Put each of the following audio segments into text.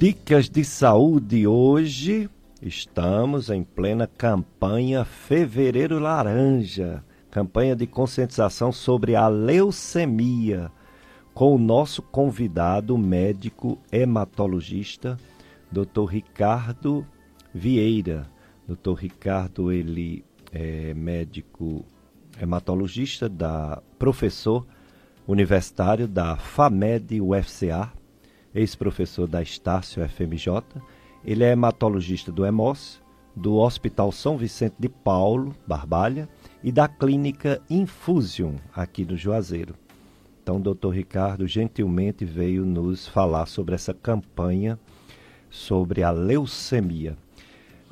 Dicas de saúde hoje. Estamos em plena campanha Fevereiro Laranja, campanha de conscientização sobre a leucemia, com o nosso convidado médico hematologista, Dr. Ricardo Vieira. Dr. Ricardo, ele é médico hematologista, da professor universitário da FAMED UFCA, ex-professor da Estácio FMJ. Ele é hematologista do EMOS, do Hospital São Vicente de Paulo, Barbalha, e da Clínica Infusion, aqui no Juazeiro. Então, o doutor Ricardo gentilmente veio nos falar sobre essa campanha sobre a leucemia.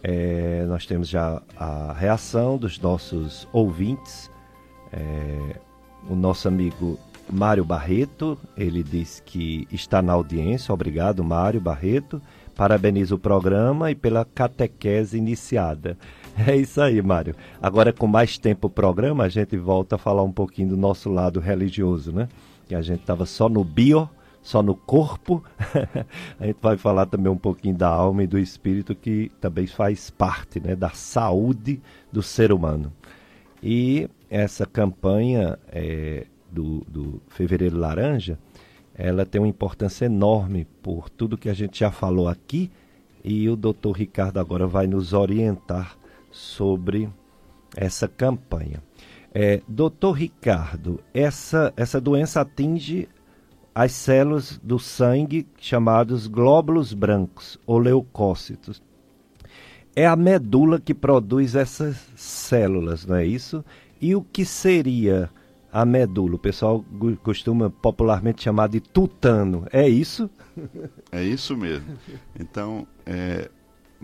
É, nós temos já a reação dos nossos ouvintes. É, o nosso amigo Mário Barreto, ele diz que está na audiência. Obrigado, Mário Barreto. Parabenizo o programa e pela catequese iniciada. É isso aí, Mário. Agora, com mais tempo o programa, a gente volta a falar um pouquinho do nosso lado religioso, né? Que a gente estava só no bio, só no corpo. a gente vai falar também um pouquinho da alma e do espírito, que também faz parte né, da saúde do ser humano. E essa campanha é, do, do Fevereiro Laranja, ela tem uma importância enorme por tudo que a gente já falou aqui e o doutor Ricardo agora vai nos orientar sobre essa campanha. É, doutor Ricardo, essa, essa doença atinge as células do sangue chamados glóbulos brancos ou leucócitos. É a medula que produz essas células, não é isso? E o que seria a medula. O pessoal costuma popularmente chamar de tutano. É isso? É isso mesmo. Então, é,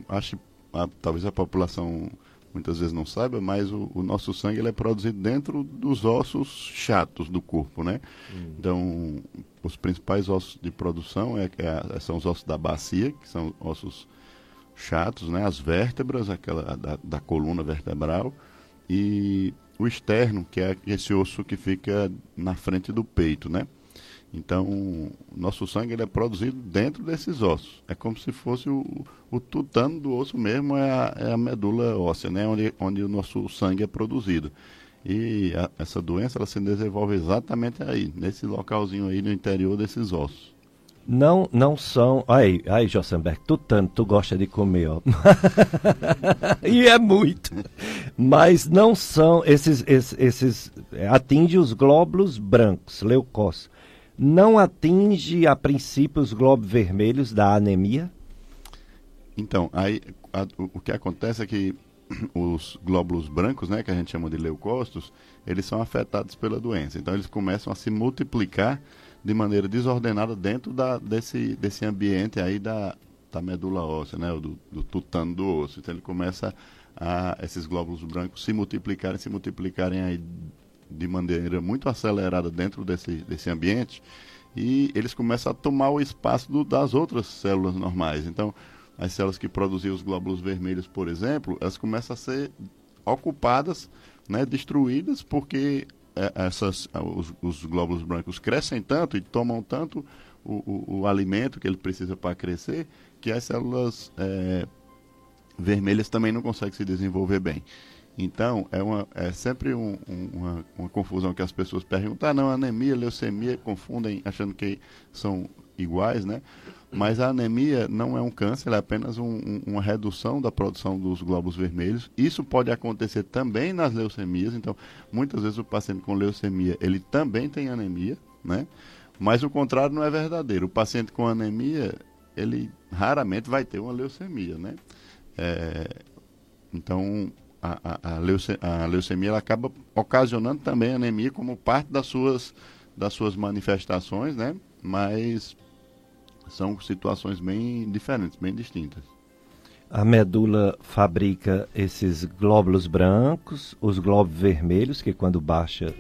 acho a, talvez a população muitas vezes não saiba, mas o, o, nosso sangue ele é produzido dentro dos ossos chatos do corpo, né? Hum. Então, os principais ossos de produção é, é, são os ossos da bacia, que são ossos chatos, né? As vértebras, aquela da, da coluna vertebral e o externo, que é esse osso que fica na frente do peito, né? Então, nosso sangue ele é produzido dentro desses ossos. É como se fosse o, o tutano do osso mesmo, é a, é a medula óssea, né? Onde, onde o nosso sangue é produzido. E a, essa doença ela se desenvolve exatamente aí, nesse localzinho aí no interior desses ossos não não são. Aí, aí, Jossenberg, tu tanto, tu gosta de comer, ó. e é muito. Mas não são esses, esses, esses atinge os glóbulos brancos, leucócitos. Não atinge a princípio os glóbulos vermelhos da anemia? Então, aí a, o que acontece é que os glóbulos brancos, né, que a gente chama de leucócitos, eles são afetados pela doença. Então eles começam a se multiplicar de maneira desordenada dentro da, desse, desse ambiente aí da, da medula óssea, né, do, do tutano do osso. Então ele começa a esses glóbulos brancos se multiplicarem, se multiplicarem aí de maneira muito acelerada dentro desse, desse ambiente e eles começam a tomar o espaço do, das outras células normais. Então, as células que produziam os glóbulos vermelhos, por exemplo, elas começam a ser ocupadas, né, destruídas, porque essas, os, os, glóbulos brancos crescem tanto e tomam tanto o, o, o alimento que ele precisa para crescer, que as células é, vermelhas também não conseguem se desenvolver bem. Então, é, uma, é sempre um, um, uma, uma, confusão que as pessoas perguntam, ah, não, anemia, leucemia, confundem achando que são iguais, né? Mas a anemia não é um câncer, é apenas um, um, uma redução da produção dos glóbulos vermelhos. Isso pode acontecer também nas leucemias. Então, muitas vezes o paciente com leucemia, ele também tem anemia, né? Mas o contrário não é verdadeiro. O paciente com anemia, ele raramente vai ter uma leucemia, né? É, então, a, a, a, a leucemia ela acaba ocasionando também anemia como parte das suas, das suas manifestações, né? Mas são situações bem diferentes, bem distintas. A medula fabrica esses glóbulos brancos, os glóbulos vermelhos, que quando baixa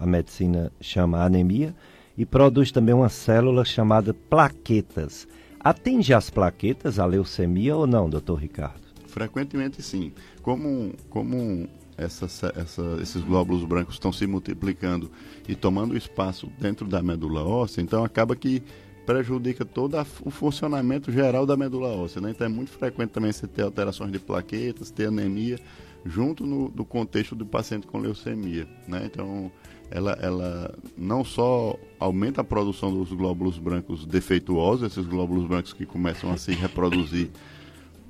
a medicina chama anemia, e produz também uma célula chamada plaquetas. Atinge as plaquetas a leucemia ou não, doutor Ricardo? Frequentemente sim. Como, como essa, essa, esses glóbulos brancos estão se multiplicando e tomando espaço dentro da medula óssea, então acaba que prejudica todo a, o funcionamento geral da medula óssea. Né? Então é muito frequente também você ter alterações de plaquetas, ter anemia, junto no, do contexto do paciente com leucemia. Né? Então ela, ela não só aumenta a produção dos glóbulos brancos defeituosos, esses glóbulos brancos que começam a se reproduzir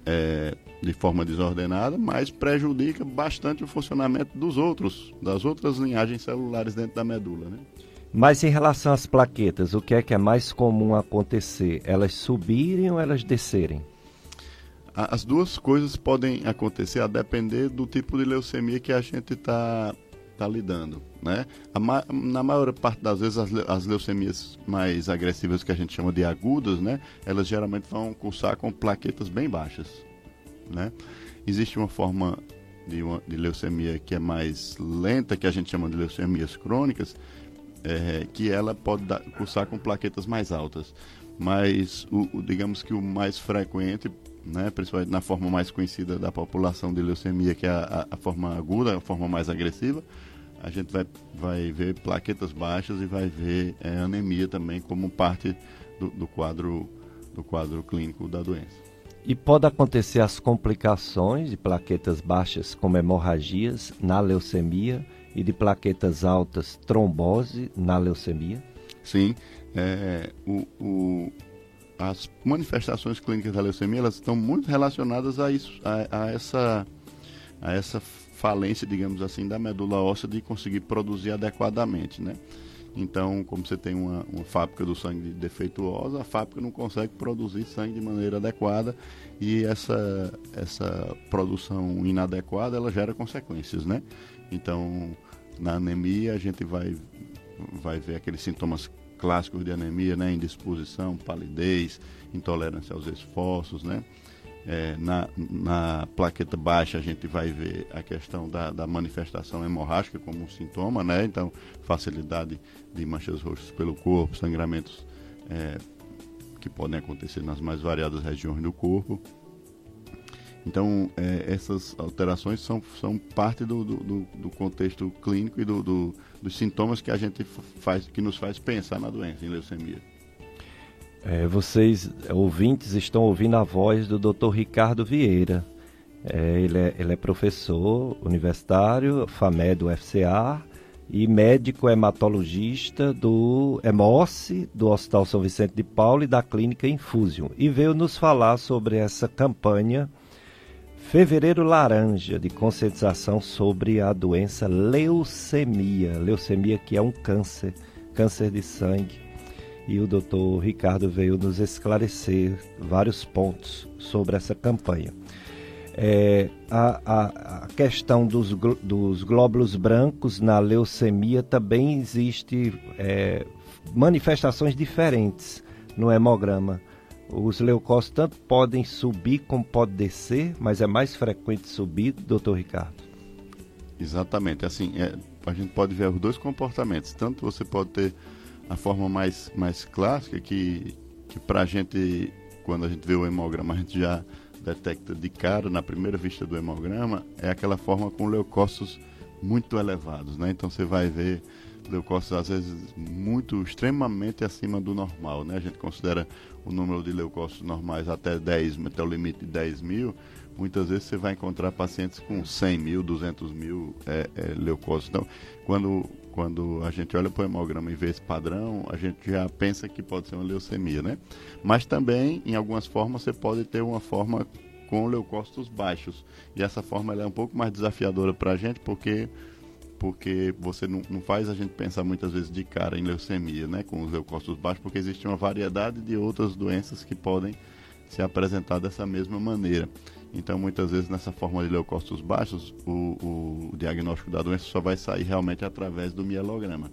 é, de forma desordenada, mas prejudica bastante o funcionamento dos outros, das outras linhagens celulares dentro da medula. Né? Mas em relação às plaquetas, o que é que é mais comum acontecer? Elas subirem ou elas descerem? As duas coisas podem acontecer a depender do tipo de leucemia que a gente está tá lidando. Né? Ma na maior parte das vezes, as, as, leucemias mais agressivas, que a gente chama de agudas, né? elas geralmente vão cursar com plaquetas bem baixas. Né? Existe uma forma de, uma, de leucemia que é mais lenta, que a gente chama de leucemias crônicas, é, que ela pode dar, cursar com plaquetas mais altas. Mas, o, o, digamos que o mais frequente, né, principalmente na forma mais conhecida da população de leucemia, que é a, a, forma aguda, a forma mais agressiva, a gente vai, vai ver plaquetas baixas e vai ver é, anemia também como parte do, do, quadro, do quadro clínico da doença. E pode acontecer as complicações de plaquetas baixas, como hemorragias, na leucemia, e de plaquetas altas, trombose na leucemia? Sim. É, o, o, as manifestações clínicas da leucemia elas estão muito relacionadas a, isso, a, a, essa, a essa falência, digamos assim, da medula óssea de conseguir produzir adequadamente, né? Então, como você tem uma, uma fábrica do sangue defeituosa, a fábrica não consegue produzir sangue de maneira adequada e essa, essa produção inadequada ela gera consequências, né? Então, na anemia a gente vai, vai ver aqueles sintomas clássicos de anemia, né? Indisposição, palidez, intolerância aos esforços, né? É, na, na plaqueta baixa a gente vai ver a questão da, da manifestação hemorrágica como um sintoma, né? Então, facilidade de manchas roxas pelo corpo, sangramentos é, que podem acontecer nas mais variadas regiões do corpo. Então, é, essas alterações são, são parte do, do, do contexto clínico e do, do, dos sintomas que a gente faz, que nos faz pensar na doença, em leucemia. É, vocês, ouvintes, estão ouvindo a voz do Dr. Ricardo Vieira. É, ele, é, ele é professor universitário, FAME do FCA e médico hematologista do EMOSSE, do Hospital São Vicente de Paulo e da Clínica Infusion. E veio nos falar sobre essa campanha Fevereiro Laranja, de conscientização sobre a doença leucemia. Leucemia que é um câncer, câncer de sangue. E o doutor Ricardo veio nos esclarecer vários pontos sobre essa campanha. É, a, a, a, questão dos, dos, glóbulos brancos na leucemia também existe é, manifestações diferentes no hemograma. Os leucócitos tanto podem subir como podem descer, mas é mais frequente subir, doutor Ricardo? Exatamente. Assim, é, a gente pode ver os dois comportamentos. Tanto você pode ter a forma mais, mais clássica, que, que para a gente, quando a gente vê o hemograma, a gente já detecta de cara, na primeira vista do hemograma, é aquela forma com leucócitos muito elevados. Né? Então você vai ver leucócitos às vezes muito extremamente acima do normal, né? A gente considera o número de leucócitos normais até 10, até o limite de 10 mil. Muitas vezes você vai encontrar pacientes com 100 mil, 200 mil é, é, leucócitos. Então, quando, quando a gente olha para o hemograma e vê esse padrão, a gente já pensa que pode ser uma leucemia, né? Mas também, em algumas formas, você pode ter uma forma com leucócitos baixos. E essa forma é um pouco mais desafiadora para a gente, porque porque você não, não, faz a gente pensar muitas vezes de cara em leucemia, né, com os leucócitos baixos, porque existe uma variedade de outras doenças que podem se apresentar dessa mesma maneira. Então, muitas vezes, nessa forma de leucócitos baixos, o, o diagnóstico da doença só vai sair realmente através do mielograma.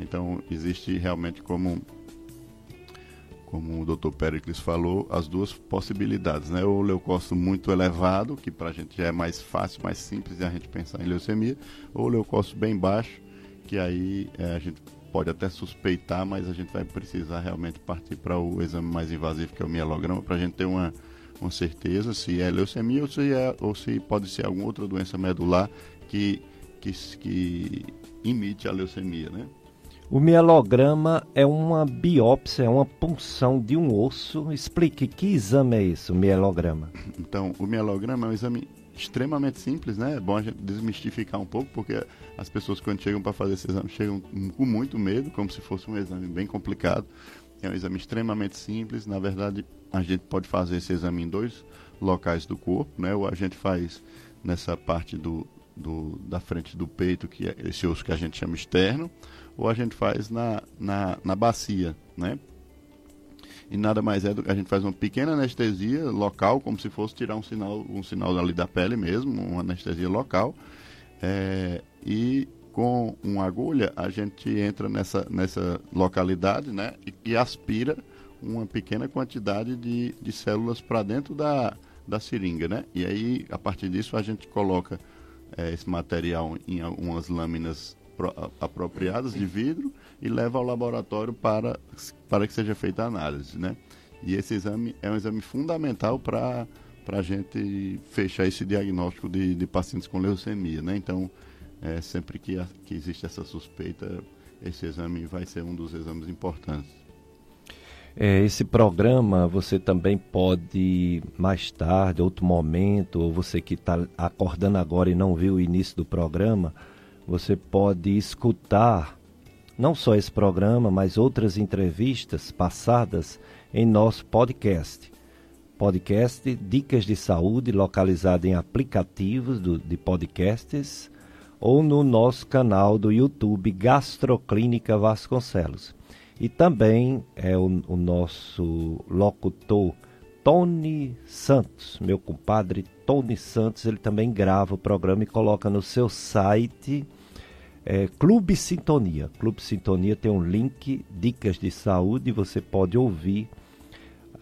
Então, existe realmente como como o Dr. Pericles falou, as duas possibilidades, né? O leucócito muito elevado, que para a gente já é mais fácil, mais simples de a gente pensar em leucemia, ou o leucócito bem baixo, que aí é, a gente pode até suspeitar, mas a gente vai precisar realmente partir para o exame mais invasivo, que é o mielograma, para a gente ter uma, uma certeza se é leucemia ou se, é, ou se pode ser alguma outra doença medular que, que, que imite a leucemia, né? O mielograma é uma biópsia, é uma punção de um osso. Explique que exame é esse, o mielograma? Então, o mielograma é um exame extremamente simples, né? É bom a gente desmistificar um pouco, porque as pessoas quando chegam para fazer esse exame chegam com muito medo, como se fosse um exame bem complicado. É um exame extremamente simples. Na verdade, a gente pode fazer esse exame em dois locais do corpo, né? Ou a gente faz nessa parte do, do, da frente do peito, que é esse osso que a gente chama externo, ou a gente faz na, na, na bacia, né? E nada mais é do que a gente faz uma pequena anestesia local, como se fosse tirar um sinal, um sinal ali da pele mesmo, uma anestesia local. É, e com uma agulha a gente entra nessa, nessa localidade né, e, e aspira uma pequena quantidade de, de células para dentro da, da seringa. Né? E aí, a partir disso, a gente coloca é, esse material em algumas lâminas apropriadas de vidro e leva ao laboratório para, para que seja feita a análise. Né? E esse exame é um exame fundamental para a gente fechar esse diagnóstico de, de pacientes com leucemia. Né? Então, é, sempre que, a, que existe essa suspeita, esse exame vai ser um dos exames importantes. É, esse programa você também pode, mais tarde, outro momento, ou você que está acordando agora e não viu o início do programa, você pode escutar não só esse programa, mas outras entrevistas passadas em nosso podcast. Podcast Dicas de Saúde, localizado em aplicativos do, de podcasts ou no nosso canal do YouTube Gastroclínica Vasconcelos. E também é o, o nosso locutor Tony Santos, meu compadre Tony Santos, ele também grava o programa e coloca no seu site é, Clube Sintonia. Clube Sintonia tem um link, dicas de saúde, você pode ouvir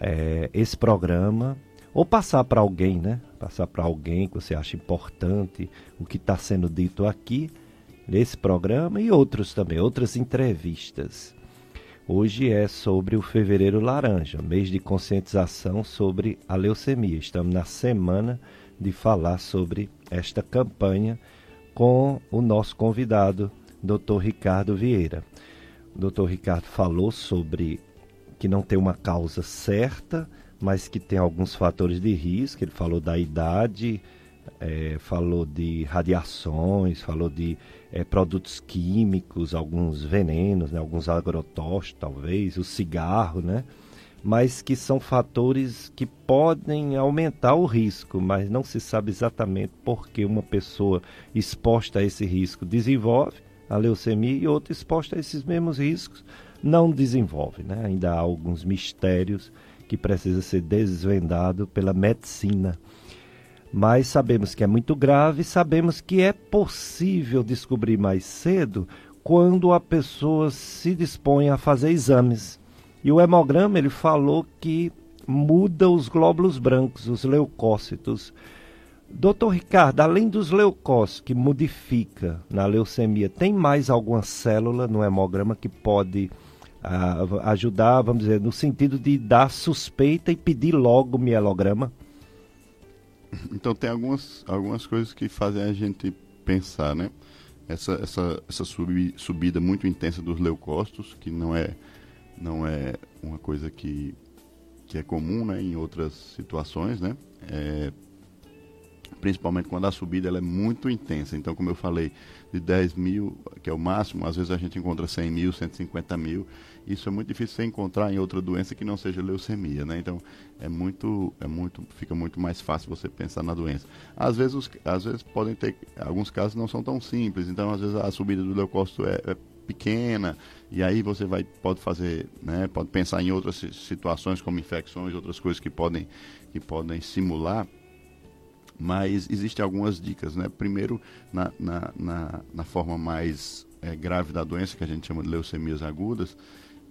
é, esse programa ou passar para alguém, né? Passar para alguém que você acha importante o que está sendo dito aqui nesse programa e outros também, outras entrevistas. Hoje é sobre o Fevereiro Laranja, mês de conscientização sobre a leucemia. Estamos na semana de falar sobre esta campanha com o nosso convidado, Dr. Ricardo Vieira. O Dr. Ricardo falou sobre que não tem uma causa certa, mas que tem alguns fatores de risco. Ele falou da idade, é, falou de radiações, falou de é, produtos químicos, alguns venenos, né, alguns agrotóxicos talvez, o cigarro, né? Mas que são fatores que podem aumentar o risco, mas não se sabe exatamente por que uma pessoa exposta a esse risco desenvolve a leucemia e outra exposta a esses mesmos riscos não desenvolve, né? Ainda há alguns mistérios que precisam ser desvendados pela medicina mas sabemos que é muito grave, sabemos que é possível descobrir mais cedo quando a pessoa se dispõe a fazer exames. E o hemograma ele falou que muda os glóbulos brancos, os leucócitos. Doutor Ricardo, além dos leucócitos que modifica na leucemia, tem mais alguma célula no hemograma que pode uh, ajudar, vamos dizer, no sentido de dar suspeita e pedir logo mielograma? Então tem algumas, algumas coisas que fazem a gente pensar, né? Essa, essa, essa subi, subida muito intensa dos leucócitos, que não é, não é uma coisa que, que é comum né, em outras situações, né? É, principalmente quando a subida ela é muito intensa. Então, como eu falei, de 10 mil, que é o máximo, às vezes a gente encontra 100 mil, 150 mil. Isso é muito difícil de encontrar em outra doença que não seja leucemia, né? Então, é muito, é muito, fica muito mais fácil você pensar na doença. Às vezes, os, às vezes podem ter, alguns casos não são tão simples. Então, às vezes a subida do leucócito é, é pequena e aí você vai pode fazer né pode pensar em outras situações como infecções outras coisas que podem que podem simular mas existem algumas dicas, né? Primeiro, na, na, na, na forma mais é, grave da doença, que a gente chama de leucemias agudas,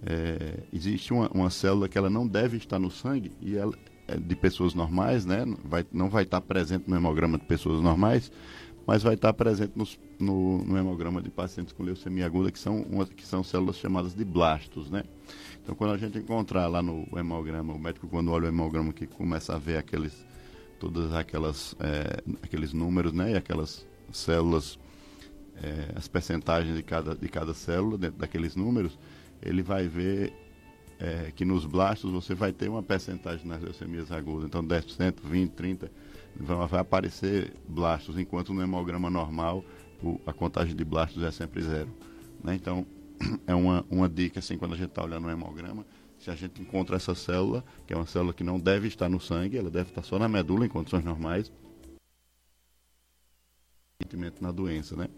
é, existe uma, uma célula que ela não deve estar no sangue e ela é de pessoas normais, né? Vai, não vai estar presente no hemograma de pessoas normais, mas vai estar presente nos, no, no, hemograma de pacientes com leucemia aguda, que são, uma, que são células chamadas de blastos, né? Então, quando a gente encontrar lá no hemograma, o médico quando olha o hemograma que começa a ver aqueles todas aquelas é, aqueles números né, e aquelas células é, as percentagens de cada, de cada célula, dentro daqueles números, ele vai ver é, que nos blastos você vai ter uma percentagem nas leucemias agudas. Então, 10%, 20%, 30%, vai, aparecer blastos, enquanto no hemograma normal o, a contagem de blastos é sempre zero. Né? Então, é uma, uma dica, assim, quando a gente está olhando o hemograma, se a gente encontra essa célula, que é uma célula que não deve estar no sangue, ela deve estar só na medula em condições normais, na doença, né?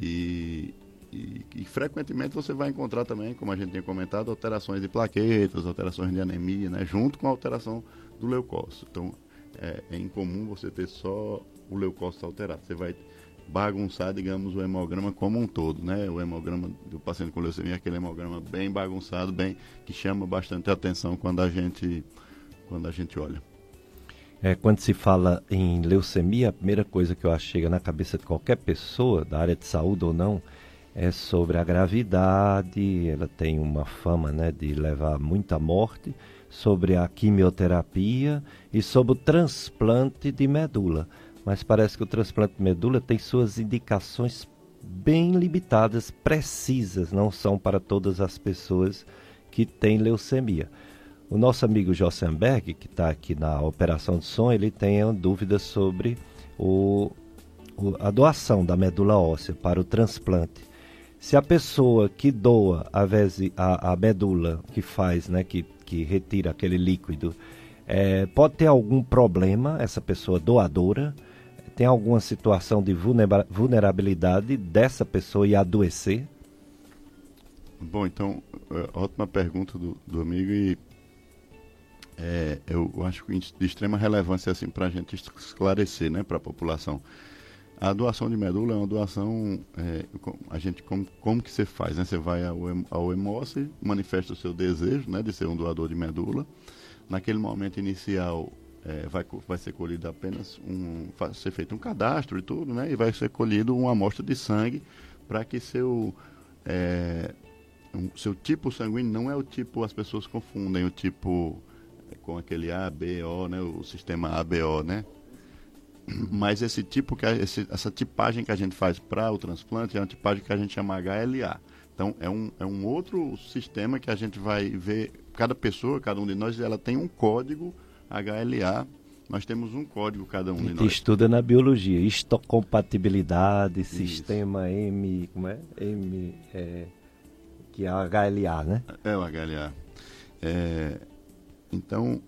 E, e, e, frequentemente você vai encontrar também, como a gente tinha comentado, alterações de plaquetas, alterações de anemia, né? Junto com a alteração do leucócito. Então, é, é incomum você ter só o leucócito alterado. Você vai bagunçar, digamos, o hemograma como um todo, né? O hemograma do paciente com leucemia é aquele hemograma bem bagunçado, bem que chama bastante atenção quando a gente quando a gente olha. É, quando se fala em leucemia, a primeira coisa que eu acho que chega na cabeça de qualquer pessoa, da área de saúde ou não, é sobre a gravidade, ela tem uma fama né, de levar muita morte, sobre a quimioterapia e sobre o transplante de medula mas parece que o transplante de medula tem suas indicações bem limitadas, precisas, não são para todas as pessoas que têm leucemia. O nosso amigo Jossenberg, que está aqui na operação de som, ele tem uma dúvida sobre o, o, a doação da medula óssea para o transplante. Se a pessoa que doa a, a, a medula, que faz, né, que, que retira aquele líquido, é, pode ter algum problema, essa pessoa doadora, tem alguma situação de vulnerabilidade dessa pessoa e adoecer? Bom, então, é, ótima pergunta do, do amigo e é, eu acho que de extrema relevância assim para a gente esclarecer, né, para a população. A doação de medula é uma doação, é, a gente como, como que você faz, né? Você vai ao, ao manifesta o seu desejo, né, de ser um doador de medula. Naquele momento inicial, é, vai, vai ser colhido apenas um. vai ser feito um cadastro e tudo, né? E vai ser colhido uma amostra de sangue para que seu. É, um, seu tipo sanguíneo não é o tipo, as pessoas confundem o tipo é, com aquele ABO, né? O sistema ABO, né? Mas esse tipo, que esse, essa tipagem que a gente faz para o transplante é uma tipagem que a gente chama HLA. Então é um, é um outro sistema que a gente vai ver, cada pessoa, cada um de nós, ela tem um código HLA, nós temos um código cada um de nós. Estuda na biologia, histocompatibilidade, Isso. sistema M, como é? M, é, que é o HLA, né? É o HLA. É, então,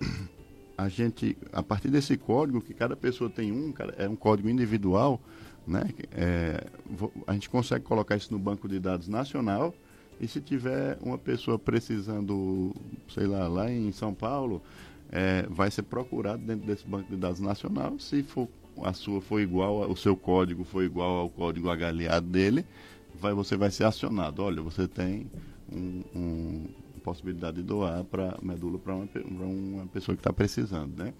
a gente, a partir desse código, que cada pessoa tem um, é um código individual, né? É, a gente consegue colocar isso no banco de dados nacional e se tiver uma pessoa precisando, sei lá, lá em São Paulo, é, vai ser procurado dentro desse banco de dados nacional. Se for, a sua for igual, o seu código for igual ao código HLA dele, vai, você vai ser acionado. Olha, você tem um, um possibilidade de doar para medula para uma, uma pessoa que está precisando, né?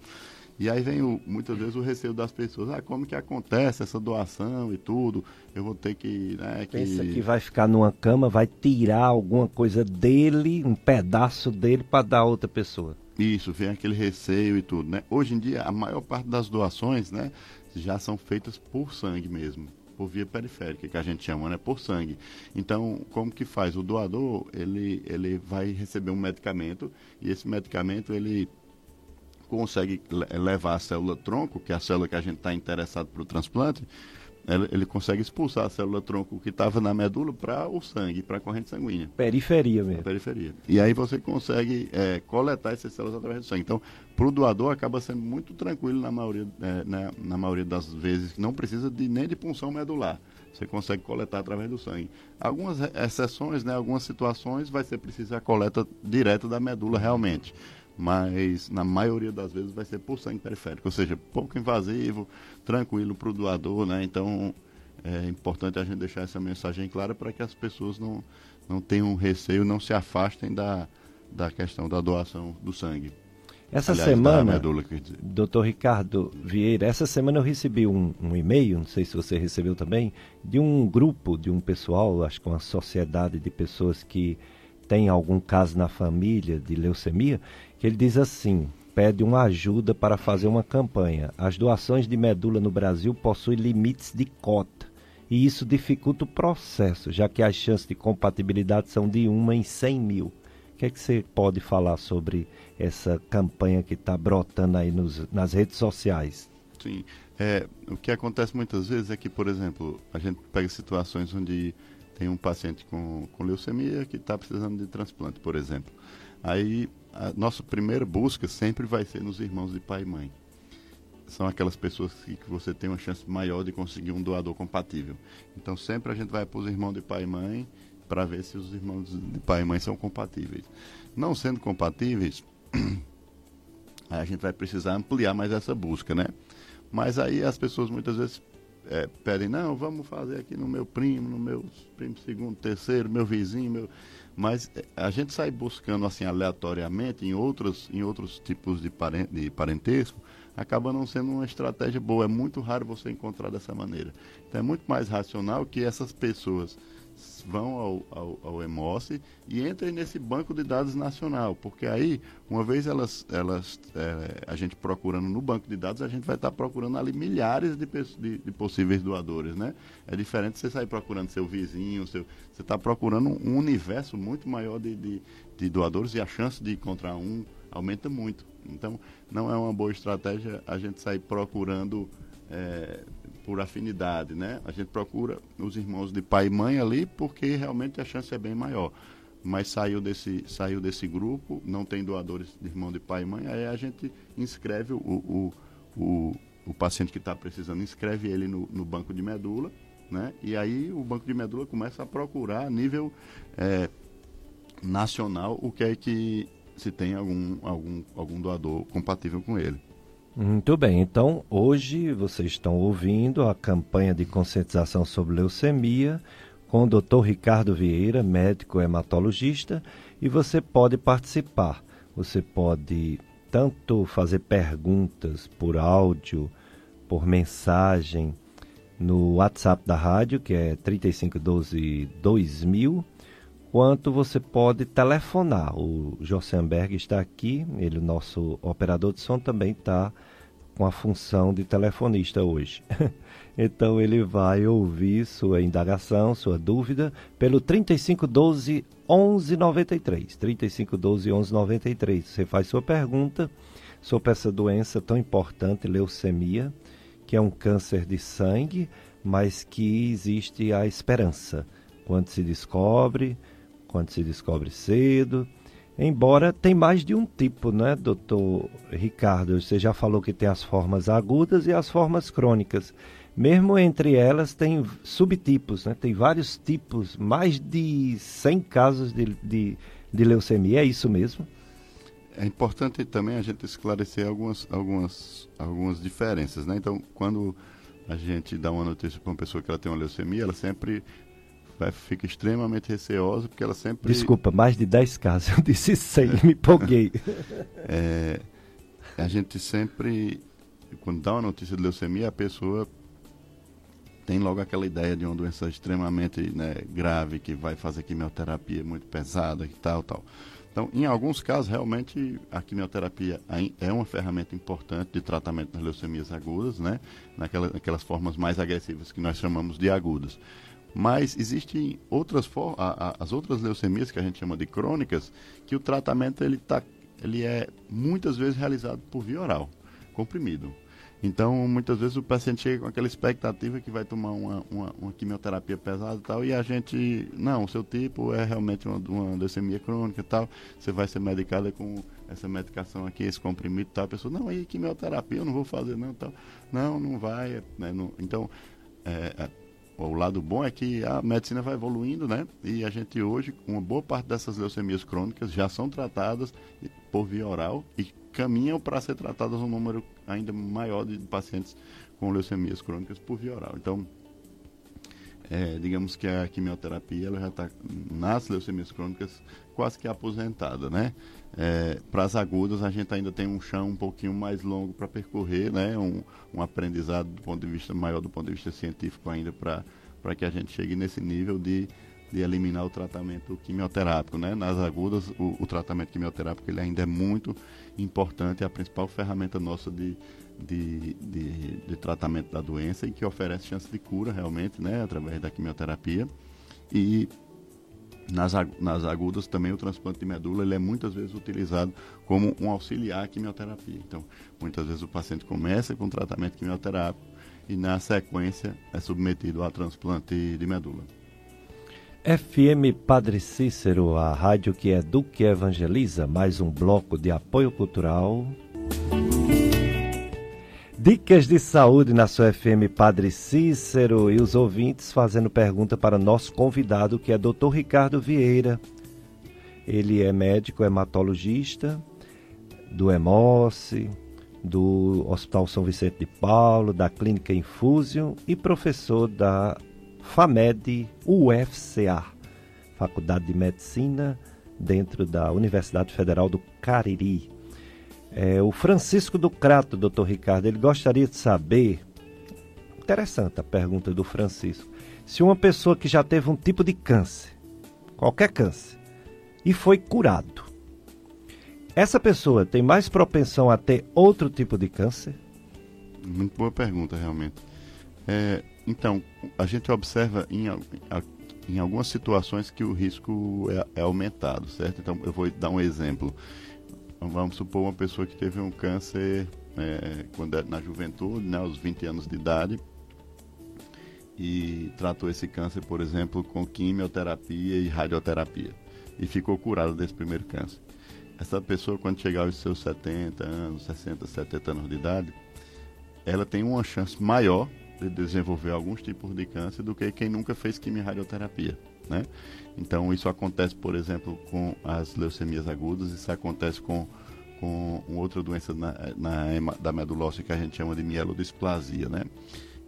E aí vem o, muitas vezes o receio das pessoas, ah, como que acontece essa doação e tudo? Eu vou ter que, né, que... Pensa que vai ficar numa cama, vai tirar alguma coisa dele, um pedaço dele para dar a outra pessoa. Isso, vem aquele receio e tudo, né? Hoje em dia, a maior parte das doações, né, já são feitas por sangue mesmo, por via periférica, que a gente chama, né, por sangue. Então, como que faz? O doador, ele, ele vai receber um medicamento e esse medicamento, ele consegue levar a célula tronco, que é a célula que a gente está interessado para o transplante, ele consegue expulsar a célula tronco que estava na medula para o sangue, para a corrente sanguínea. Periferia mesmo. periferia. E aí você consegue é, coletar essas células através do sangue. Então, para o doador acaba sendo muito tranquilo na maioria, é, na, na, maioria das vezes, que não precisa de, nem de punção medular. Você consegue coletar através do sangue. Algumas exceções, né, algumas situações, vai ser preciso a coleta direta da medula realmente mas na maioria das vezes vai ser por sangue periférico, ou seja, pouco invasivo, tranquilo para o doador, né? Então é importante a gente deixar essa mensagem clara para que as pessoas não, não tenham receio, não se afastem da, da questão da doação do sangue. Essa Aliás, semana, medula, doutor Ricardo Vieira, essa semana eu recebi um, um, e-mail, não sei se você recebeu também, de um grupo, de um pessoal, acho que uma sociedade de pessoas que tem algum caso na família de leucemia, que ele diz assim: pede uma ajuda para fazer uma campanha. As doações de medula no Brasil possuem limites de cota e isso dificulta o processo, já que as chances de compatibilidade são de uma em 100 mil. O que é que você pode falar sobre essa campanha que está brotando aí nos, nas redes sociais? Sim. É, o que acontece muitas vezes é que, por exemplo, a gente pega situações onde tem um paciente com, com leucemia que está precisando de transplante, por exemplo. Aí, a nossa primeira busca sempre vai ser nos irmãos de pai e mãe. São aquelas pessoas que, que você tem uma chance maior de conseguir um doador compatível. Então, sempre a gente vai para os irmãos de pai e mãe para ver se os irmãos de pai e mãe são compatíveis. Não sendo compatíveis, a gente vai precisar ampliar mais essa busca, né? Mas aí as pessoas muitas vezes é, pedem, não, vamos fazer aqui no meu primo, no meu primo segundo, terceiro, meu vizinho, meu... mas é, a gente sai buscando assim aleatoriamente em outros, em outros tipos de, de parentesco, acaba não sendo uma estratégia boa. É muito raro você encontrar dessa maneira. Então é muito mais racional que essas pessoas vão ao, ao, ao EMOSSE e entrem nesse banco de dados nacional, porque aí, uma vez elas, elas é, a gente procurando no banco de dados, a gente vai estar procurando ali milhares de, de, de, possíveis doadores, né? É diferente você sair procurando seu vizinho, seu, você está procurando um universo muito maior de, de, de doadores e a chance de encontrar um aumenta muito. Então, não é uma boa estratégia a gente sair procurando é, por afinidade, né? A gente procura os irmãos de pai e mãe ali porque realmente a chance é bem maior. Mas saiu desse, saiu desse grupo, não tem doadores de irmão de pai e mãe, aí a gente inscreve o, o, o, o paciente que está precisando, inscreve ele no, no banco de medula, né? E aí o banco de medula começa a procurar a nível é, nacional o que é que se tem algum, algum, algum doador compatível com ele. Muito bem, então hoje vocês estão ouvindo a campanha de conscientização sobre leucemia com o Dr. Ricardo Vieira, médico hematologista, e você pode participar. Você pode tanto fazer perguntas por áudio, por mensagem, no WhatsApp da rádio, que é 3512 2000, quanto você pode telefonar. O Josenberg está aqui, ele, nosso operador de som, também está com a função de telefonista hoje. então ele vai ouvir sua indagação, sua dúvida pelo 3512 1193. 3512 1193. Você faz sua pergunta sobre essa doença tão importante, leucemia, que é um câncer de sangue, mas que existe a esperança quando se descobre, quando se descobre cedo Embora tem mais de um tipo, né, doutor Ricardo? Você já falou que tem as formas agudas e as formas crônicas. Mesmo entre elas tem subtipos, né? Tem vários tipos, mais de 100 casos de, de, de leucemia, é isso mesmo? É importante também a gente esclarecer algumas, algumas, algumas diferenças, né? Então, quando a gente dá uma notícia para uma pessoa que ela tem uma leucemia, ela sempre vai, fica extremamente receosa, porque ela sempre. Desculpa, mais de 10 casos. Eu disse 100, me empolguei. é, a gente sempre, quando dá uma notícia de leucemia, a pessoa tem logo aquela ideia de uma doença extremamente né, grave, que vai fazer quimioterapia muito pesada e tal, tal. Então, em alguns casos, realmente, a quimioterapia é uma ferramenta importante de tratamento das leucemias agudas, né? Naquelas, naquelas formas mais agressivas que nós chamamos de agudas. Mas existem outras as outras leucemias que a gente chama de crônicas, que o tratamento ele, tá, ele é muitas vezes realizado por via oral, comprimido. Então, muitas vezes o paciente chega com aquela expectativa que vai tomar uma, uma, uma quimioterapia pesada e tal, e a gente, não, o seu tipo é realmente uma, uma leucemia crônica e tal, você vai ser medicada com essa medicação aqui, esse comprimido e tal. A pessoa, não, aí quimioterapia eu não vou fazer não tal. Não, não vai. Né, não. Então, é, o lado bom é que a medicina vai evoluindo, né? E a gente hoje, uma boa parte dessas leucemias crônicas já são tratadas por via oral e caminham para ser tratadas um número ainda maior de pacientes com leucemias crônicas por via oral. Então, é, digamos que a quimioterapia ela já está nas leucemias crônicas quase que aposentada, né? É, para as agudas a gente ainda tem um chão um pouquinho mais longo para percorrer, né? Um, um, aprendizado do ponto de vista maior, do ponto de vista científico ainda para que a gente chegue nesse nível de, de eliminar o tratamento quimioterápico. Né? Nas agudas, o, o tratamento quimioterápico ele ainda é muito importante, é a principal ferramenta nossa de, de, de, de, tratamento da doença e que oferece chance de cura realmente, né, através da quimioterapia. E nas, nas agudas também o transplante de medula ele é muitas vezes utilizado como um auxiliar à quimioterapia. Então, muitas vezes o paciente começa com tratamento quimioterápico e na sequência é submetido a transplante de medula. FM Padre Cícero, a rádio que do que evangeliza, mais um bloco de apoio cultural. Dicas de saúde na sua FM Padre Cícero e os ouvintes fazendo pergunta para nosso convidado que é Dr. Ricardo Vieira. Ele é médico hematologista do Hemoce, do Hospital São Vicente de Paulo, da Clínica Infusion e professor da FAMED UFCA, Faculdade de Medicina, dentro da Universidade Federal do Cariri. É, o Francisco do Crato, doutor Ricardo, ele gostaria de saber, interessante a pergunta do Francisco, se uma pessoa que já teve um tipo de câncer, qualquer câncer, e foi curado, essa pessoa tem mais propensão a ter outro tipo de câncer? Muito boa pergunta, realmente. É, então, a gente observa em, em algumas situações que o risco é, é aumentado, certo? Então, eu vou dar um exemplo. Vamos supor uma pessoa que teve um câncer é, quando é na juventude, né, aos 20 anos de idade, e tratou esse câncer, por exemplo, com quimioterapia e radioterapia, e ficou curado desse primeiro câncer. Essa pessoa, quando chegar aos seus 70 anos, 60, 70 anos de idade, ela tem uma chance maior de desenvolver alguns tipos de câncer do que quem nunca fez quimio-radioterapia, né? Então, isso acontece, por exemplo, com as leucemias agudas, isso acontece com, com outra doença na, na, da medula óssea que a gente chama de mielodisplasia, né?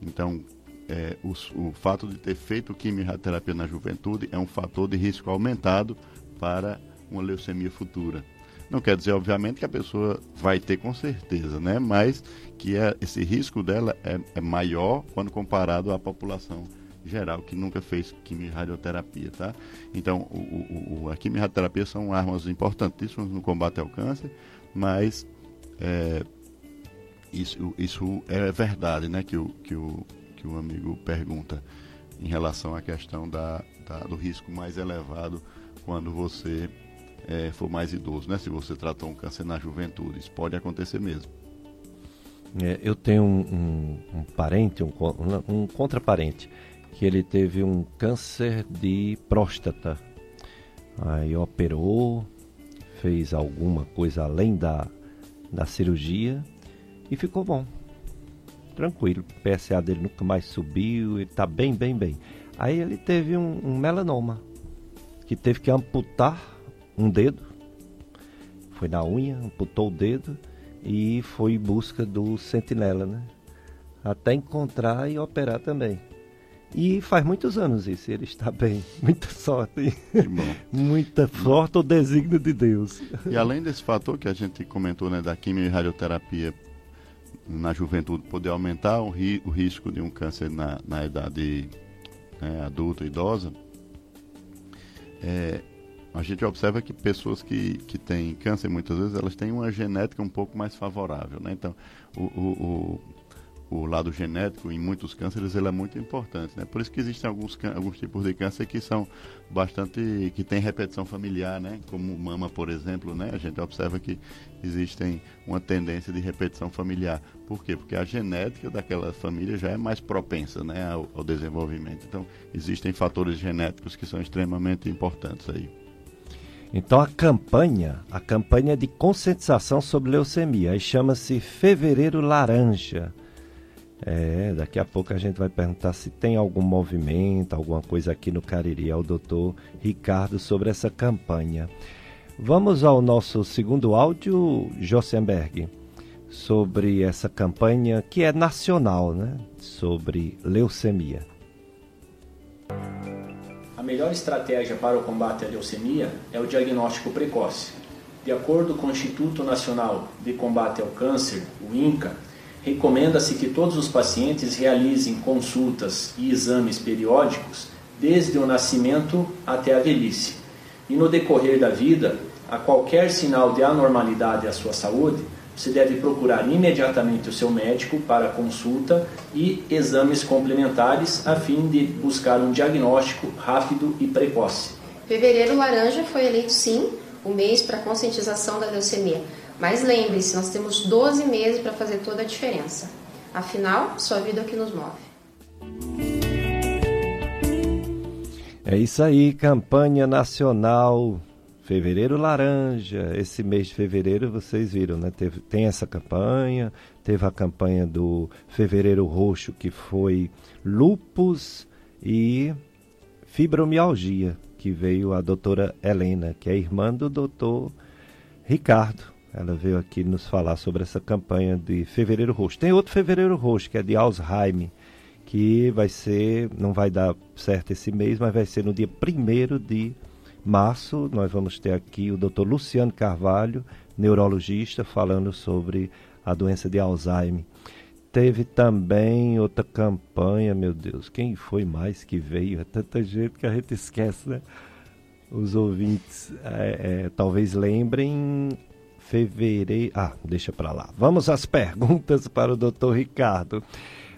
Então, é, o, o, fato de ter feito quimioterapia na juventude é um fator de risco aumentado para uma leucemia futura. Não quer dizer, obviamente, que a pessoa vai ter com certeza, né? Mas que é, esse risco dela é, é maior quando comparado à população geral que nunca fez quimio-radioterapia, tá? Então, o, o, a quimio-radioterapia são armas importantíssimas no combate ao câncer, mas é, isso, isso é verdade, né? Que o, que, o, que o amigo pergunta em relação à questão da, da do risco mais elevado quando você é, for mais idoso, né? Se você tratou um câncer na juventude, isso pode acontecer mesmo. É, eu tenho um, um, um parente, um, um contraparente, que ele teve um câncer de próstata. Aí operou, fez alguma coisa além da, da cirurgia e ficou bom. Tranquilo. O PSA dele nunca mais subiu, ele está bem, bem, bem. Aí ele teve um, um melanoma, que teve que amputar um dedo, foi na unha, amputou o dedo e foi em busca do sentinela, né? Até encontrar e operar também. E faz muitos anos isso, ele está bem. Muita sorte. Muita sorte ou desígnio de Deus. E além desse fator que a gente comentou, né, da quimio e radioterapia na juventude poder aumentar o, ri, o risco de um câncer na, na idade né, adulta, idosa, é, a gente observa que pessoas que, que têm câncer, muitas vezes, elas têm uma genética um pouco mais favorável, né? Então, o, o, o, o lado genético, em muitos cânceres, ele é muito importante, né? Por isso que existem alguns, alguns tipos de câncer que são bastante... que têm repetição familiar, né? Como mama, por exemplo, né? A gente observa que existem uma tendência de repetição familiar. Por quê? Porque a genética daquela família já é mais propensa, né? Ao, ao desenvolvimento. Então, existem fatores genéticos que são extremamente importantes aí. Então a campanha, a campanha de conscientização sobre leucemia, chama-se Fevereiro Laranja. É, daqui a pouco a gente vai perguntar se tem algum movimento, alguma coisa aqui no Cariri ao doutor Ricardo sobre essa campanha. Vamos ao nosso segundo áudio, Josenberg, sobre essa campanha que é nacional, né? Sobre leucemia melhor estratégia para o combate à leucemia é o diagnóstico precoce. De acordo com o Instituto Nacional de Combate ao Câncer, o INCA, recomenda-se que todos os pacientes realizem consultas e exames periódicos desde o nascimento até a velhice. E no decorrer da vida, a qualquer sinal de anormalidade à sua saúde, você deve procurar imediatamente o seu médico para consulta e exames complementares a fim de buscar um diagnóstico rápido e precoce. Fevereiro laranja foi eleito sim o mês para conscientização da leucemia. Mas lembre-se, nós temos 12 meses para fazer toda a diferença. Afinal, sua vida é o que nos move. É isso aí, campanha nacional Fevereiro Laranja. Esse mês de fevereiro vocês viram, né? Teve, tem essa campanha, teve a campanha do Fevereiro Roxo, que foi lupus e fibromialgia, que veio a doutora Helena, que é irmã do doutor Ricardo. Ela veio aqui nos falar sobre essa campanha de Fevereiro Roxo. Tem outro Fevereiro Roxo, que é de Alzheimer, que vai ser, não vai dar certo esse mês, mas vai ser no dia 1 de março, nós vamos ter aqui o Dr. Luciano Carvalho, neurologista, falando sobre a doença de Alzheimer. Teve também outra campanha, meu Deus, quem foi mais que veio? É tanta gente que a gente esquece, né? Os ouvintes é, é, talvez lembrem fevereiro. Ah, deixa para lá. Vamos às perguntas para o Dr. Ricardo.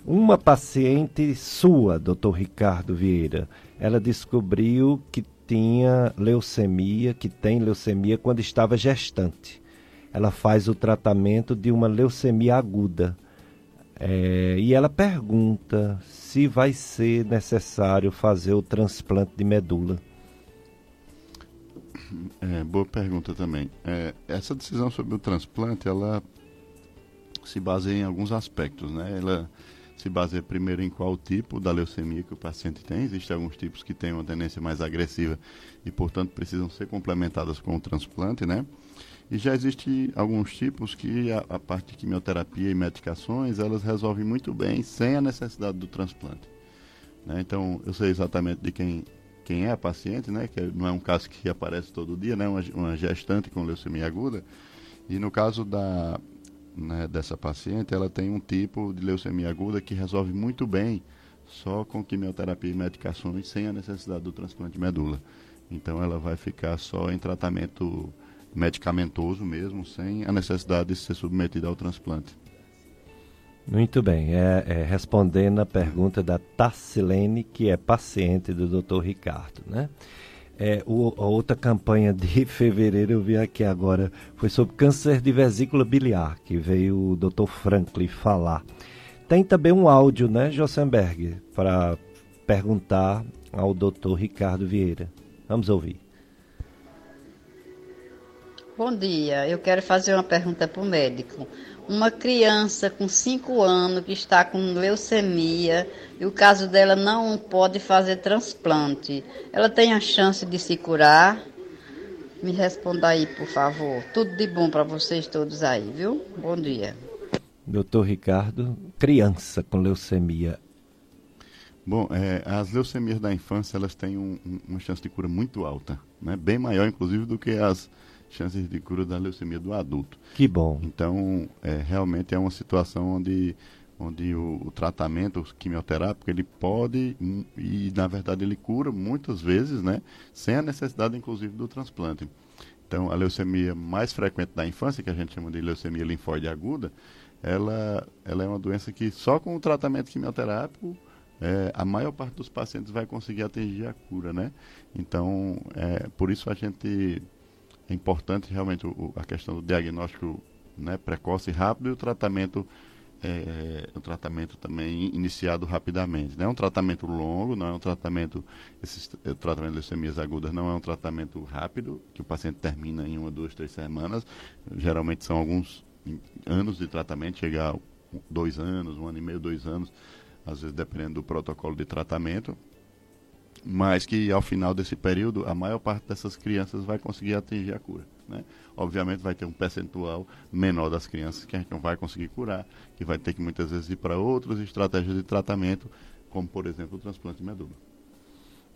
Uma paciente sua, Dr. Ricardo Vieira, ela descobriu que tinha leucemia, que tem leucemia quando estava gestante. Ela faz o tratamento de uma leucemia aguda. É, e ela pergunta se vai ser necessário fazer o transplante de medula. É, boa pergunta também. É, essa decisão sobre o transplante, ela se baseia em alguns aspectos, né? Ela se baseia primeiro em qual tipo da leucemia que o paciente tem. Existem alguns tipos que têm uma tendência mais agressiva e, portanto, precisam ser complementadas com o transplante, né? E já existem alguns tipos que a, a, parte de quimioterapia e medicações, elas resolvem muito bem sem a necessidade do transplante. Né? Então, eu sei exatamente de quem, quem é a paciente, né? Que não é um caso que aparece todo dia, né? Uma, uma gestante com leucemia aguda. E no caso da, né, dessa paciente, ela tem um tipo de leucemia aguda que resolve muito bem só com quimioterapia e medicações sem a necessidade do transplante de medula. Então ela vai ficar só em tratamento medicamentoso mesmo, sem a necessidade de ser submetida ao transplante. Muito bem, é, é, respondendo a pergunta da Tassilene, que é paciente do Dr. Ricardo, né? É, o, a outra campanha de fevereiro eu vi aqui agora foi sobre câncer de vesícula biliar, que veio o Dr. Franklin falar. Tem também um áudio, né, Josenberg, para perguntar ao Dr. Ricardo Vieira. Vamos ouvir. Bom dia, eu quero fazer uma pergunta para o médico uma criança com 5 anos que está com leucemia e o caso dela não pode fazer transplante, ela tem a chance de se curar? Me responda aí, por favor. Tudo de bom para vocês todos aí, viu? Bom dia. Doutor Ricardo, criança com leucemia. Bom, é, as leucemias da infância elas têm um, um, uma chance de cura muito alta, né? bem maior inclusive do que as chances de cura da leucemia do adulto. Que bom. Então, é, realmente é uma situação onde, onde o, o tratamento quimioterápico ele pode e, na verdade, ele cura muitas vezes, né, sem a necessidade, inclusive, do transplante. Então, a leucemia mais frequente da infância, que a gente chama de leucemia linfóide aguda, ela, ela é uma doença que só com o tratamento quimioterápico é, a maior parte dos pacientes vai conseguir atingir a cura, né? Então, é, por isso a gente é importante realmente o, a questão do diagnóstico né, precoce e rápido e o tratamento é, o tratamento também iniciado rapidamente. Não é um tratamento longo, não é um tratamento, esse o tratamento de leucemias agudas não é um tratamento rápido, que o paciente termina em uma, duas, três semanas. Geralmente são alguns anos de tratamento, chegar a dois anos, um ano e meio, dois anos, às vezes dependendo do protocolo de tratamento mas que ao final desse período a maior parte dessas crianças vai conseguir atingir a cura. Né? Obviamente vai ter um percentual menor das crianças que a gente não vai conseguir curar, que vai ter que muitas vezes ir para outras estratégias de tratamento, como por exemplo o transplante de medula.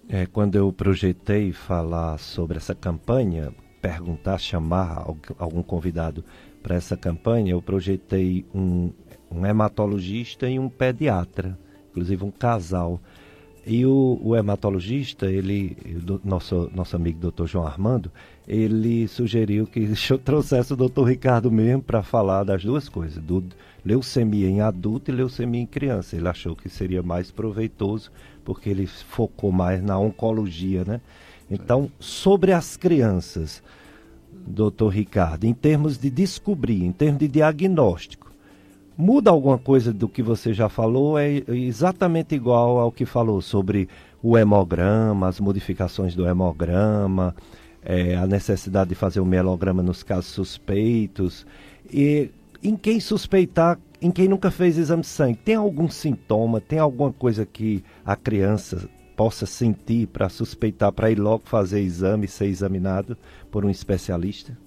É, quando eu projetei falar sobre essa campanha, perguntar, chamar algum convidado para essa campanha, eu projetei um, um hematologista e um pediatra, inclusive um casal E o, o hematologista, ele, do, nosso, nosso amigo doutor João Armando, ele sugeriu que eu trouxesse o doutor Ricardo mesmo para falar das duas coisas, do leucemia em adulto e leucemia em criança. Ele achou que seria mais proveitoso, porque ele focou mais na oncologia, né? Então, sobre as crianças, doutor Ricardo, em termos de descobrir, em termos de diagnóstico, muda alguma coisa do que você já falou? É exatamente igual ao que falou sobre o hemograma, as modificações do hemograma, é, a necessidade de fazer o mielograma nos casos suspeitos. E em quem suspeitar, em quem nunca fez exame de sangue, tem algum sintoma, tem alguma coisa que a criança possa sentir para suspeitar, para ir logo fazer exame, ser examinado por um especialista?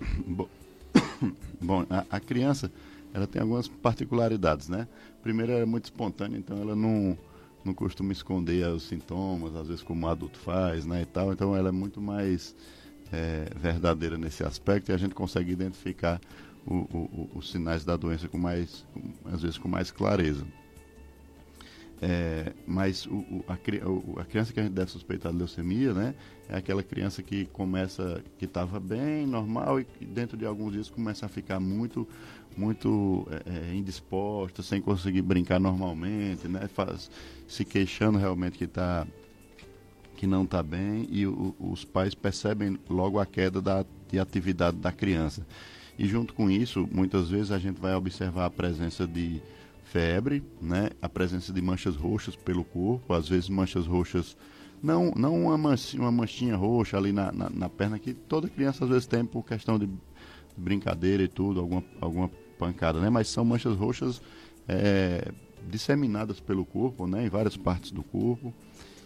Bom, a, a criança ela tem algumas particularidades, né? Primeiro, ela é muito espontânea, então ela não, não costuma esconder os sintomas, às vezes como o adulto faz, né, e tal. Então, ela é muito mais é, verdadeira nesse aspecto e a gente consegue identificar o, o, os sinais da doença com mais, com, às vezes com mais clareza. É, mas o, a, a, criança que a gente deve suspeitar de leucemia, né, é aquela criança que começa, que estava bem, normal, e dentro de alguns dias começa a ficar muito, muito é, é, indisposta, sem conseguir brincar normalmente, né, faz, se queixando realmente que está que não está bem e o, os pais percebem logo a queda da, de atividade da criança. E junto com isso, muitas vezes a gente vai observar a presença de febre, né? A presença de manchas roxas pelo corpo, às vezes manchas roxas, não, não uma, manchinha, uma manchinha roxa ali na, na, na, perna que toda criança às vezes tem por questão de brincadeira e tudo, alguma, alguma pancada, né? Mas são manchas roxas é, disseminadas pelo corpo, né? Em várias partes do corpo.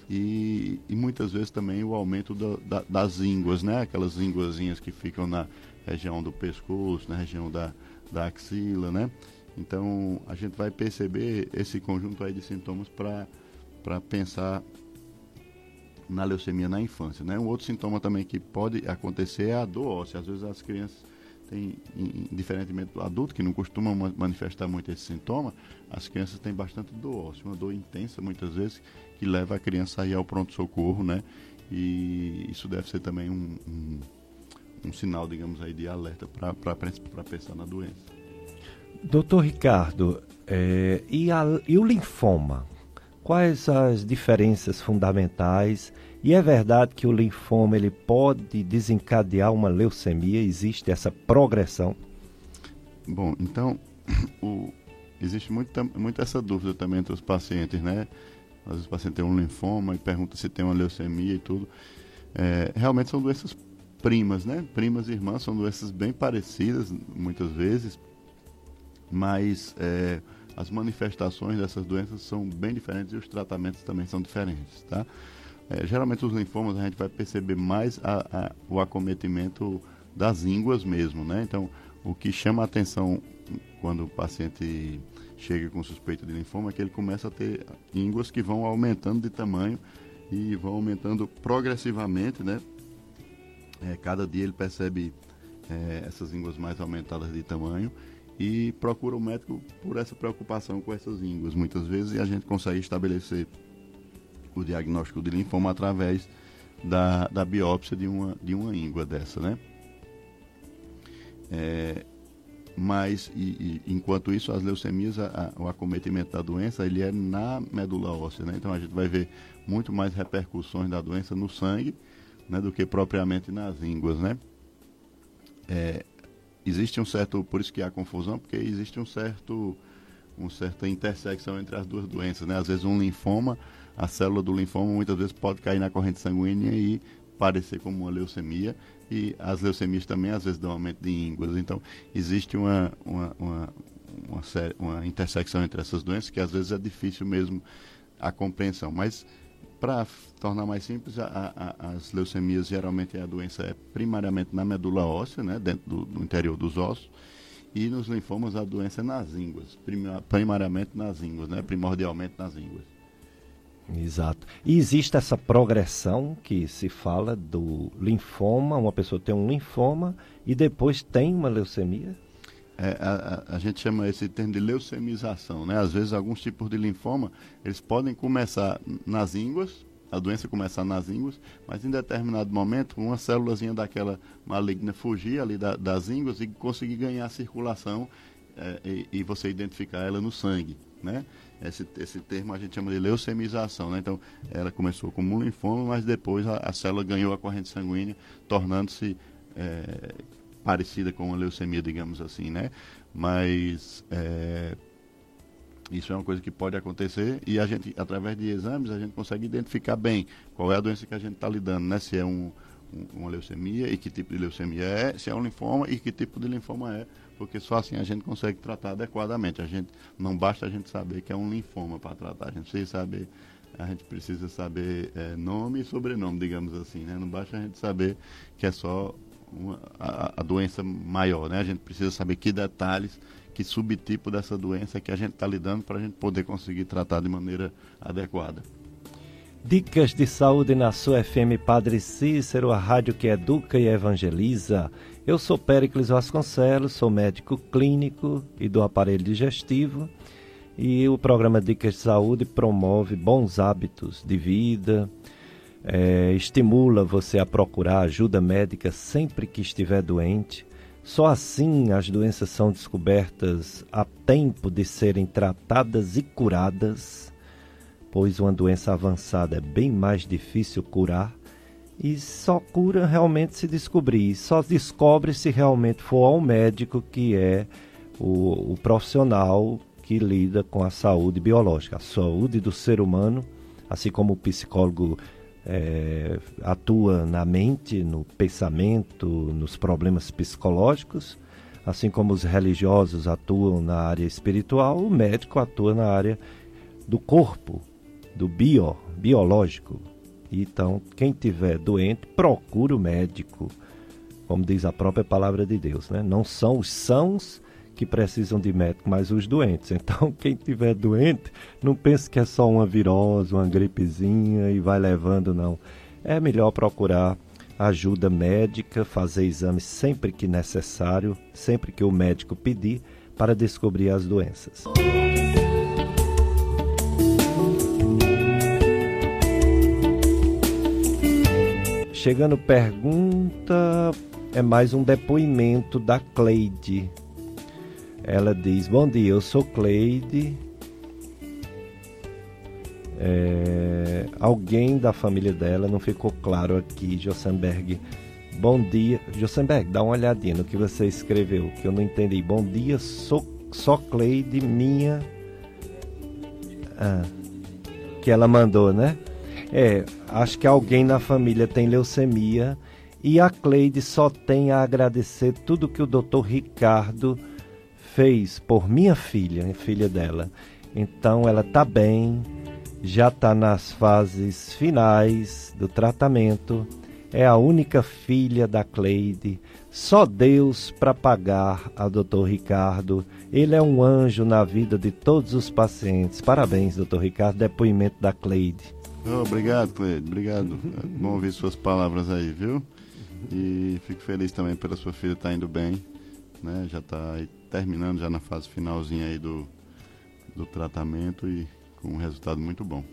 E, e muitas vezes também o aumento da, da, das ínguas, né? Aquelas ínguazinhas que ficam na região do pescoço, na região da, da axila, né? Então, a gente vai perceber esse conjunto aí de sintomas para pensar na leucemia na infância. Né? Um outro sintoma também que pode acontecer é a dor óssea. Às vezes as crianças têm, diferentemente do adulto, que não costuma manifestar muito esse sintoma, as crianças têm bastante dor óssea, uma dor intensa muitas vezes, que leva a criança a ir ao pronto-socorro, né? E isso deve ser também um, um, um sinal, digamos aí, de alerta para pensar na doença. Doutor Ricardo, é, e, a, e o linfoma? Quais as diferenças fundamentais? E é verdade que o linfoma ele pode desencadear uma leucemia? Existe essa progressão? Bom, então, o, existe muito, muito essa dúvida também entre os pacientes, né? Às vezes o paciente tem um linfoma e pergunta se tem uma leucemia e tudo. É, realmente são doenças primas, né? Primas e irmãs são doenças bem parecidas, muitas vezes, mas é, as manifestações dessas doenças são bem diferentes e os tratamentos também são diferentes, tá? É, geralmente os linfomas a gente vai perceber mais a, a, o acometimento das ínguas mesmo, né? Então, o que chama a atenção quando o paciente chega com suspeita de linfoma é que ele começa a ter ínguas que vão aumentando de tamanho e vão aumentando progressivamente, né? É, cada dia ele percebe é, essas ínguas mais aumentadas de tamanho e procura o médico por essa preocupação com essas ínguas, muitas vezes, e a gente consegue estabelecer o diagnóstico de linfoma através da, da biópsia de uma, de uma íngua dessa, né? É, mas, e, e, enquanto isso, as leucemias, a, a, o acometimento da doença, ele é na medula óssea, né? Então a gente vai ver muito mais repercussões da doença no sangue, né, do que propriamente nas ínguas, né? É, existe um certo, por isso que há confusão, porque existe um certo, uma certa intersecção entre as duas doenças, né? Às vezes um linfoma, a célula do linfoma muitas vezes pode cair na corrente sanguínea e parecer como uma leucemia e as leucemias também às vezes dão aumento de ínguas. Então existe uma, uma, uma, uma, uma intersecção entre essas doenças que às vezes é difícil mesmo a compreensão, mas para tornar mais simples, a, a, as leucemias geralmente a doença é primariamente na medula óssea, né, dentro do, do interior dos ossos, e nos linfomas a doença é nas ínguas, primariamente nas ínguas, né, primordialmente nas ínguas. Exato. E existe essa progressão que se fala do linfoma, uma pessoa tem um linfoma e depois tem uma leucemia? é, a, a, gente chama esse termo de leucemização, né? Às vezes alguns tipos de linfoma, eles podem começar nas ínguas, a doença começar nas ínguas, mas em determinado momento uma célulazinha daquela maligna fugir ali da, das ínguas e conseguir ganhar circulação é, e, e, você identificar ela no sangue, né? Esse, esse termo a gente chama de leucemização, né? Então, ela começou como um linfoma, mas depois a, a célula ganhou a corrente sanguínea, tornando-se é, parecida com uma leucemia, digamos assim, né? Mas é, isso é uma coisa que pode acontecer e a gente, através de exames, a gente consegue identificar bem qual é a doença que a gente está lidando, né? Se é um, um, uma leucemia e que tipo de leucemia é, se é um linfoma e que tipo de linfoma é, porque só assim a gente consegue tratar adequadamente. A gente não basta a gente saber que é um linfoma para tratar, a gente precisa saber a gente precisa saber é, nome e sobrenome, digamos assim, né? Não basta a gente saber que é só uma, a, a, doença maior, né? A gente precisa saber que detalhes, que subtipo dessa doença que a gente está lidando para a gente poder conseguir tratar de maneira adequada. Dicas de saúde na sua FM Padre Cícero, a rádio que educa e evangeliza. Eu sou Péricles Vasconcelos, sou médico clínico e do aparelho digestivo. E o programa Dicas de Saúde promove bons hábitos de vida, é, estimula você a procurar ajuda médica sempre que estiver doente. Só assim as doenças são descobertas a tempo de serem tratadas e curadas, pois uma doença avançada é bem mais difícil curar e só cura realmente se descobrir. Só descobre se realmente for ao médico que é o, o profissional que lida com a saúde biológica, a saúde do ser humano, assim como o psicólogo é, atua na mente, no pensamento, nos problemas psicológicos, assim como os religiosos atuam na área espiritual, o médico atua na área do corpo, do bio, biológico. Então, quem tiver doente, procura o médico, como diz a própria palavra de Deus, né? Não são os sãos que precisam de médico, mas os doentes. Então, quem tiver doente, não pense que é só uma virose, uma gripezinha e vai levando, não. É melhor procurar ajuda médica, fazer exames sempre que necessário, sempre que o médico pedir, para descobrir as doenças. Chegando pergunta, é mais um depoimento da Cleide. Ela diz: Bom dia, eu sou Cleide. É, alguém da família dela, não ficou claro aqui, Jossenberg. Bom dia, Jossenberg, dá uma olhadinha no que você escreveu, que eu não entendi. Bom dia, sou só Cleide, minha. Ah, que ela mandou, né? É, acho que alguém na família tem leucemia e a Cleide só tem a agradecer tudo que o doutor Ricardo fez por minha filha, filha dela. Então ela está bem, já está nas fases finais do tratamento. É a única filha da Cleide. Só Deus para pagar a doutor Ricardo. Ele é um anjo na vida de todos os pacientes. Parabéns, doutor Ricardo. Depoimento da Cleide. Oh, obrigado, Cleide. Obrigado. É bom ouvir suas palavras aí, viu? E fico feliz também pela sua filha estar tá indo bem. Né? Já está aí terminando já na fase finalzinha aí do, do tratamento e com um resultado muito bom.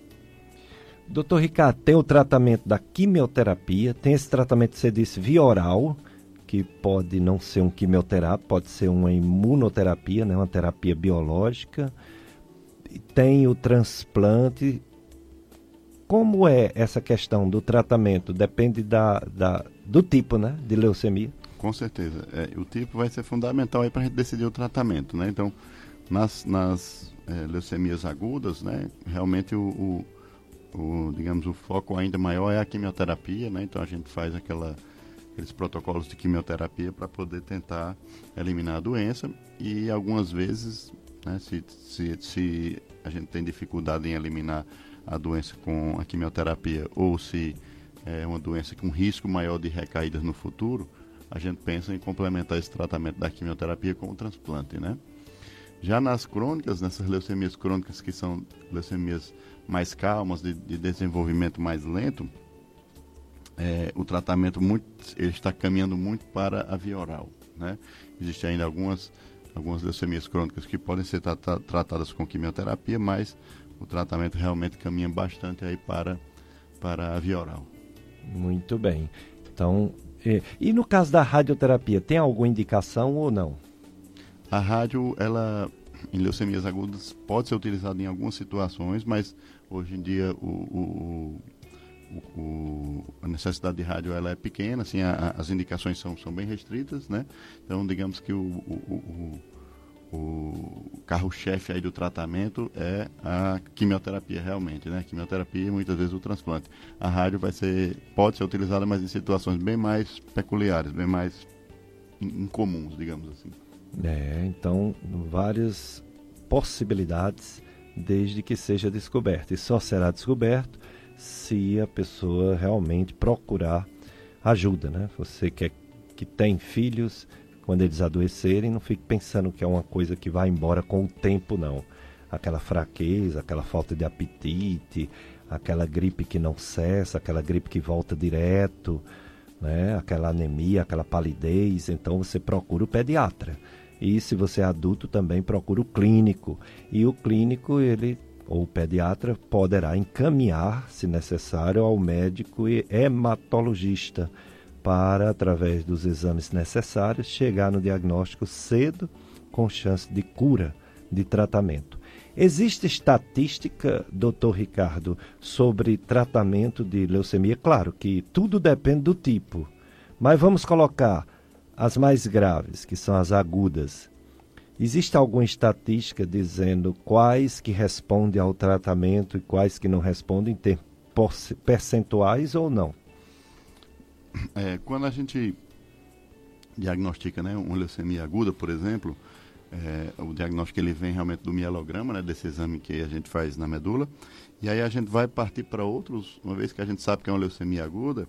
Doutor Ricardo, tem o tratamento da quimioterapia, tem esse tratamento que você disse via oral, que pode não ser um quimioterapia, pode ser uma imunoterapia, né, uma terapia biológica. Tem o transplante. Como é essa questão do tratamento? Depende da, da, do tipo né, de leucemia? Com certeza. É, o tipo vai ser fundamental aí para a gente decidir o tratamento, né? Então, nas, nas é, leucemias agudas, né? Realmente o, o, o, digamos, o foco ainda maior é a quimioterapia, né? Então a gente faz aquela, aqueles protocolos de quimioterapia para poder tentar eliminar a doença e algumas vezes, né? Se, se, se a gente tem dificuldade em eliminar a doença com a quimioterapia ou se é uma doença com risco maior de recaídas no futuro, a gente pensa em complementar esse tratamento da quimioterapia com o transplante, né? Já nas crônicas, nessas leucemias crônicas que são leucemias mais calmas, de, de desenvolvimento mais lento, é, o tratamento muito, ele está caminhando muito para a via oral, né? Existem ainda algumas, algumas leucemias crônicas que podem ser tra tratadas com quimioterapia, mas o tratamento realmente caminha bastante aí para, para a via oral. Muito bem. Então, e, e no caso da radioterapia, tem alguma indicação ou não? A rádio, ela em leucemias agudas pode ser utilizada em algumas situações, mas hoje em dia o, o, o, a necessidade de rádio ela é pequena, assim, a, as indicações são, são bem restritas, né? Então, digamos que o, o carro-chefe aí do tratamento é a quimioterapia realmente, né? Quimioterapia e muitas vezes o transplante. A rádio vai ser, pode ser utilizada, mas em situações bem mais peculiares, bem mais incomuns, digamos assim. É, então várias possibilidades desde que seja descoberto. E só será descoberto se a pessoa realmente procurar ajuda, né? Você que, é, que tem filhos, quando eles adoecerem, não fique pensando que é uma coisa que vai embora com o tempo, não. Aquela fraqueza, aquela falta de apetite, aquela gripe que não cessa, aquela gripe que volta direto, né? aquela anemia, aquela palidez. Então você procura o pediatra. E se você é adulto, também procura o clínico. E o clínico, ele ou o pediatra poderá encaminhar, se necessário, ao médico e hematologista para, através dos exames necessários, chegar no diagnóstico cedo, com chance de cura, de tratamento. Existe estatística, doutor Ricardo, sobre tratamento de leucemia? Claro que tudo depende do tipo, mas vamos colocar as mais graves, que são as agudas. Existe alguma estatística dizendo quais que respondem ao tratamento e quais que não respondem, ter percentuais ou não? É, quando a gente diagnostica né, uma leucemia aguda, por exemplo, é, o diagnóstico ele vem realmente do mielograma, né, desse exame que a gente faz na medula, e aí a gente vai partir para outros, uma vez que a gente sabe que é uma leucemia aguda,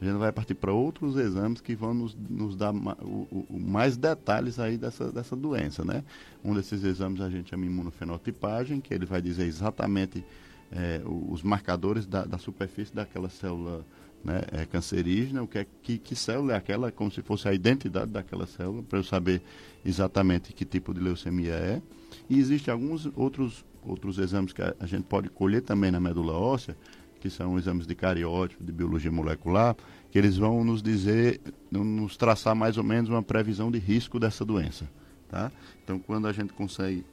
a gente vai partir para outros exames que vão nos, nos dar ma, o, o, mais detalhes aí dessa, dessa doença, né? Um desses exames a gente chama imunofenotipagem, que ele vai dizer exatamente é, os marcadores da, da superfície daquela célula né, é cancerígena, o que, é, que, que célula é aquela, como se fosse a identidade daquela célula, para eu saber exatamente que tipo de leucemia é. E existem alguns outros, outros exames que a, a gente pode colher também na medula óssea, que são exames de cariótipo, de biologia molecular, que eles vão nos dizer, nos traçar mais ou menos uma previsão de risco dessa doença. Tá? Então, quando a gente consegue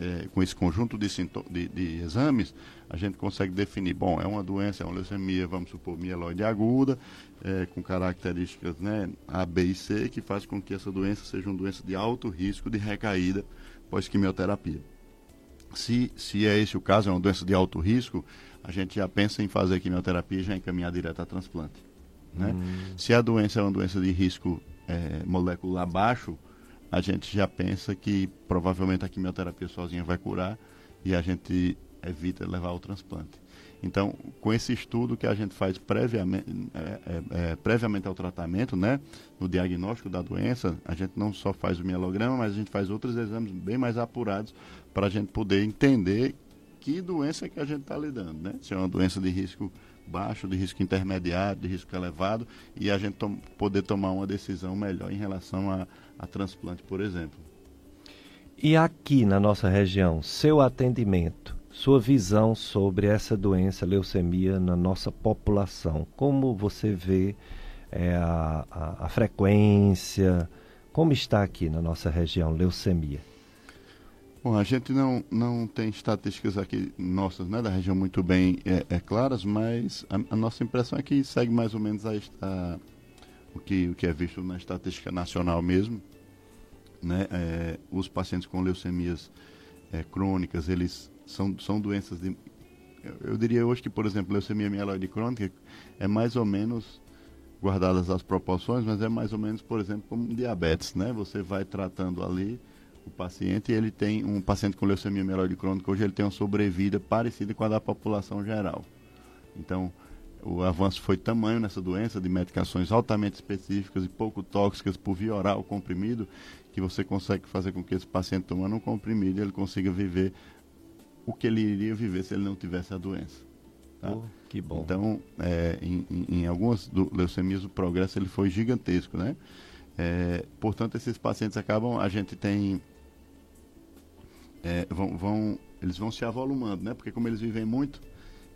é, com esse conjunto de, de, de, exames, a gente consegue definir, bom, é uma doença, é uma leucemia, vamos supor, mieloide aguda, é, com características né, A, B e C, que faz com que essa doença seja uma doença de alto risco de recaída pós-quimioterapia. Se, se é esse o caso, é uma doença de alto risco, a gente já pensa em fazer quimioterapia e já encaminhar direto a transplante. Né? Hum. Se a doença é uma doença de risco é, molecular baixo, a gente já pensa que provavelmente a quimioterapia sozinha vai curar e a gente evita levar ao transplante. Então, com esse estudo que a gente faz previamente, é, é, é, previamente ao tratamento, né, no diagnóstico da doença, a gente não só faz o mielograma, mas a gente faz outros exames bem mais apurados para a gente poder entender que doença que a gente está lidando, né? Se é uma doença de risco baixo, de risco intermediário, de risco elevado, e a gente poder tomar uma decisão melhor em relação a, a transplante, por exemplo. E aqui na nossa região, seu atendimento, sua visão sobre essa doença, leucemia, na nossa população, como você vê é, a, a, a frequência, como está aqui na nossa região, leucemia? Bom, a gente não, não tem estatísticas aqui nossas, né, da região muito bem é, é claras, mas a, a, nossa impressão é que segue mais ou menos a, a, o, que, o que é visto na estatística nacional mesmo. Né, é, os pacientes com leucemias é, crônicas, eles são, são doenças de... Eu diria hoje que, por exemplo, leucemia mieloide crônica é mais ou menos guardadas as proporções, mas é mais ou menos, por exemplo, como diabetes, né? Você vai tratando ali o paciente, ele tem um paciente com leucemia mieloide crônica, hoje ele tem uma sobrevida parecida com a da população geral. Então, o avanço foi tamanho nessa doença de medicações altamente específicas e pouco tóxicas por via oral comprimido, que você consegue fazer com que esse paciente tomando um comprimido ele consiga viver o que ele iria viver se ele não tivesse a doença. Tá? Oh, que bom. Então, é, em, em, algumas do, leucemias o progresso ele foi gigantesco, né? É, portanto, esses pacientes acabam, a gente tem é, vão, vão, eles vão se avolumando, né? Porque como eles vivem muito,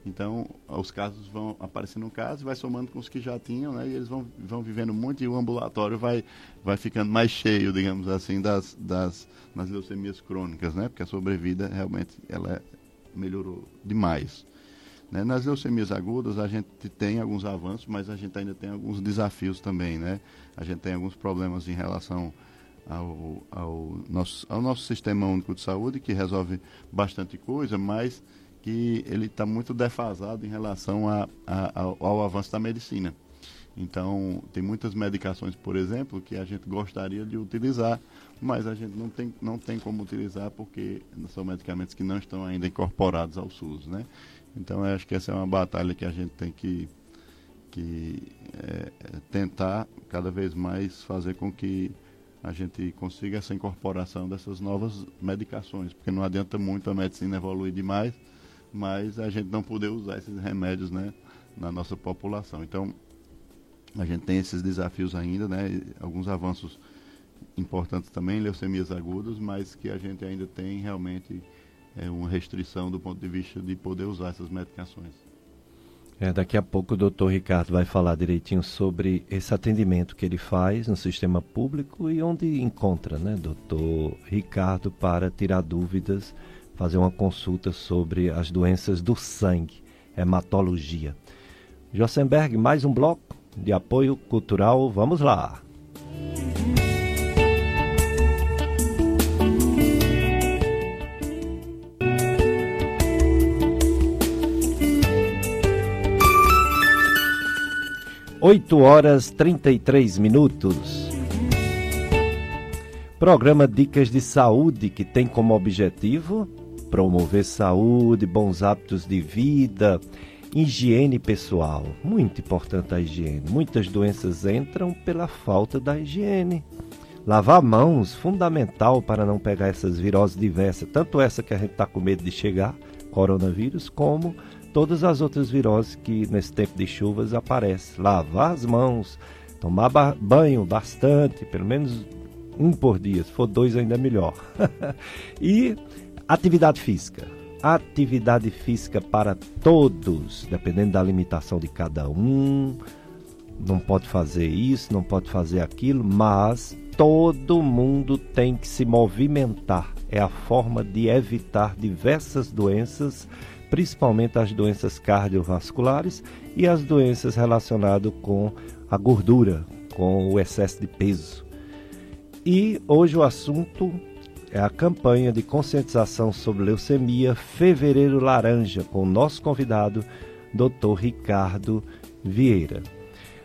então os casos vão aparecendo um caso, vai somando com os que já tinham, né? E eles vão, vão vivendo muito e o ambulatório vai, vai ficando mais cheio, digamos assim, das, das nas leucemias crônicas, né? Porque a sobrevida realmente ela melhorou demais. Né? Nas leucemias agudas a gente tem alguns avanços, mas a gente ainda tem alguns desafios também, né? A gente tem alguns problemas em relação ao, ao, nosso, ao nosso sistema único de saúde, que resolve bastante coisa, mas que ele está muito defasado em relação a, a, ao, ao avanço da medicina. Então, tem muitas medicações, por exemplo, que a gente gostaria de utilizar, mas a gente não tem, não tem como utilizar porque são medicamentos que não estão ainda incorporados ao SUS, né? Então, acho que essa é uma batalha que a gente tem que, que é, tentar cada vez mais fazer com que a gente consiga essa incorporação dessas novas medicações, porque não adianta muito a medicina evoluir demais, mas a gente não poder usar esses remédios, né, na nossa população. Então, a gente tem esses desafios ainda, né, alguns avanços importantes também, leucemias agudas, mas que a gente ainda tem realmente é, uma restrição do ponto de vista de poder usar essas medicações. É, daqui a pouco o doutor Ricardo vai falar direitinho sobre esse atendimento que ele faz no sistema público e onde encontra, né, doutor Ricardo, para tirar dúvidas, fazer uma consulta sobre as doenças do sangue, hematologia. Jossenberg, mais um bloco de apoio cultural, vamos lá. 8 horas 33 minutos. Programa Dicas de Saúde, que tem como objetivo promover saúde, bons hábitos de vida, higiene pessoal. Muito importante a higiene. Muitas doenças entram pela falta da higiene. Lavar mãos, fundamental para não pegar essas viroses diversas, tanto essa que a gente está com medo de chegar, coronavírus, como todas as outras viroses que nesse tempo de chuvas aparecem. Lavar as mãos, tomar ba banho bastante, pelo menos um por dia, se for dois ainda melhor. e atividade física. Atividade física para todos, dependendo da limitação de cada um. Não pode fazer isso, não pode fazer aquilo, mas todo mundo tem que se movimentar. É a forma de evitar diversas doenças principalmente as doenças cardiovasculares e as doenças relacionadas com a gordura, com o excesso de peso. E hoje o assunto é a campanha de conscientização sobre leucemia Fevereiro Laranja, com o nosso convidado, Dr. Ricardo Vieira.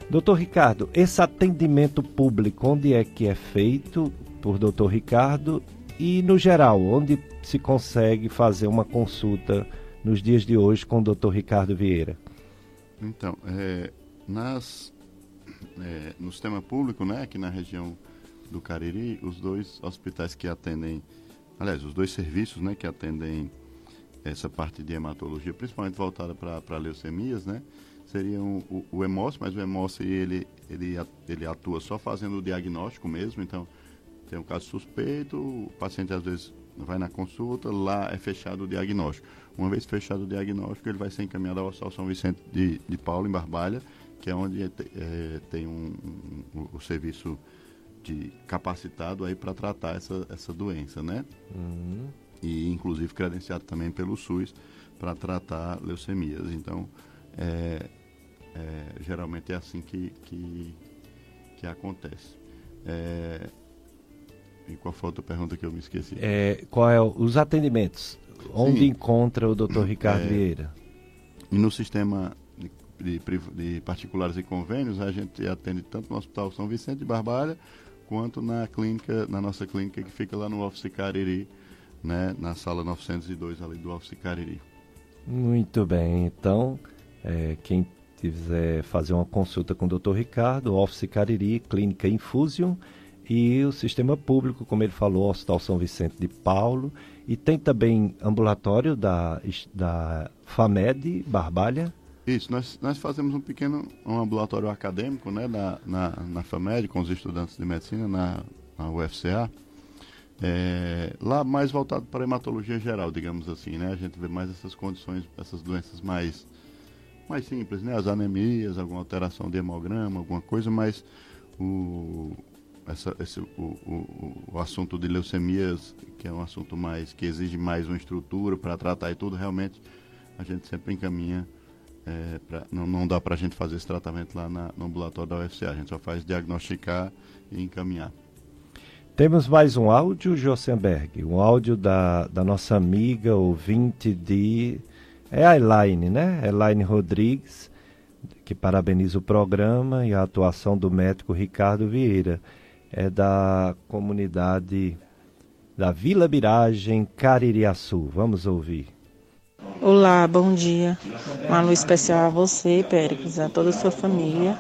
Doutor Ricardo, esse atendimento público, onde é que é feito por Doutor Ricardo e, no geral, onde se consegue fazer uma consulta nos dias de hoje com o Dr. Ricardo Vieira? Então, é, nas, é, no sistema público, né, aqui na região do Cariri, os dois hospitais que atendem, aliás, os dois serviços né, que atendem essa parte de hematologia, principalmente voltada para leucemias, né, seriam o, o mas o EMOS ele, ele, ele atua só fazendo o diagnóstico mesmo, então tem um caso suspeito, o paciente às vezes vai na consulta, lá é fechado o diagnóstico. Uma vez fechado o diagnóstico, ele vai ser encaminhado ao Hospital São Vicente de, de Paulo, em Barbalha, que é onde é, é, tem um, um, o serviço de capacitado aí para tratar essa, essa doença, né? Uhum. E inclusive credenciado também pelo SUS para tratar leucemias. Então, é, é, geralmente é assim que, que, que acontece. É, e qual foi a outra pergunta que eu me esqueci? É, qual é os atendimentos? Onde Sim. encontra o Dr. Ricardo é, Vieira? E no sistema de, de, de, particulares e convênios, a gente atende tanto no Hospital São Vicente de Barbalha, quanto na clínica, na nossa clínica que fica lá no Office Cariri, né, na sala 902 ali do Office Cariri. Muito bem, então, é, quem quiser fazer uma consulta com o Dr. Ricardo, Office Cariri, Clínica Infusion, e o sistema público, como ele falou, Hospital São Vicente de Paulo, e tem também ambulatório da, da FAMED, Barbalha. Isso, nós, nós fazemos um pequeno um ambulatório acadêmico né, na, na, na FAMED, com os estudantes de medicina, na, na UFCA, É, lá mais voltado para a hematologia geral, digamos assim, né? A gente vê mais essas condições, essas doenças mais mais simples, né? As anemias, alguma alteração de hemograma, alguma coisa, mas o, essa, esse, o, o, o assunto de leucemias, que é um assunto mais que exige mais uma estrutura para tratar e tudo, realmente a gente sempre encaminha. É, pra, não, não dá para a gente fazer esse tratamento lá na, no ambulatório da UFCA, a gente só faz diagnosticar e encaminhar. Temos mais um áudio, Josenberg, um áudio da, da nossa amiga ouvinte de. É a Elaine, né? Elaine Rodrigues, que parabeniza o programa e a atuação do médico Ricardo Vieira. É da comunidade da Vila Biragem, Caririaçu. Vamos ouvir. Olá, bom dia. Uma luz especial a você, Péricles, a toda a sua família,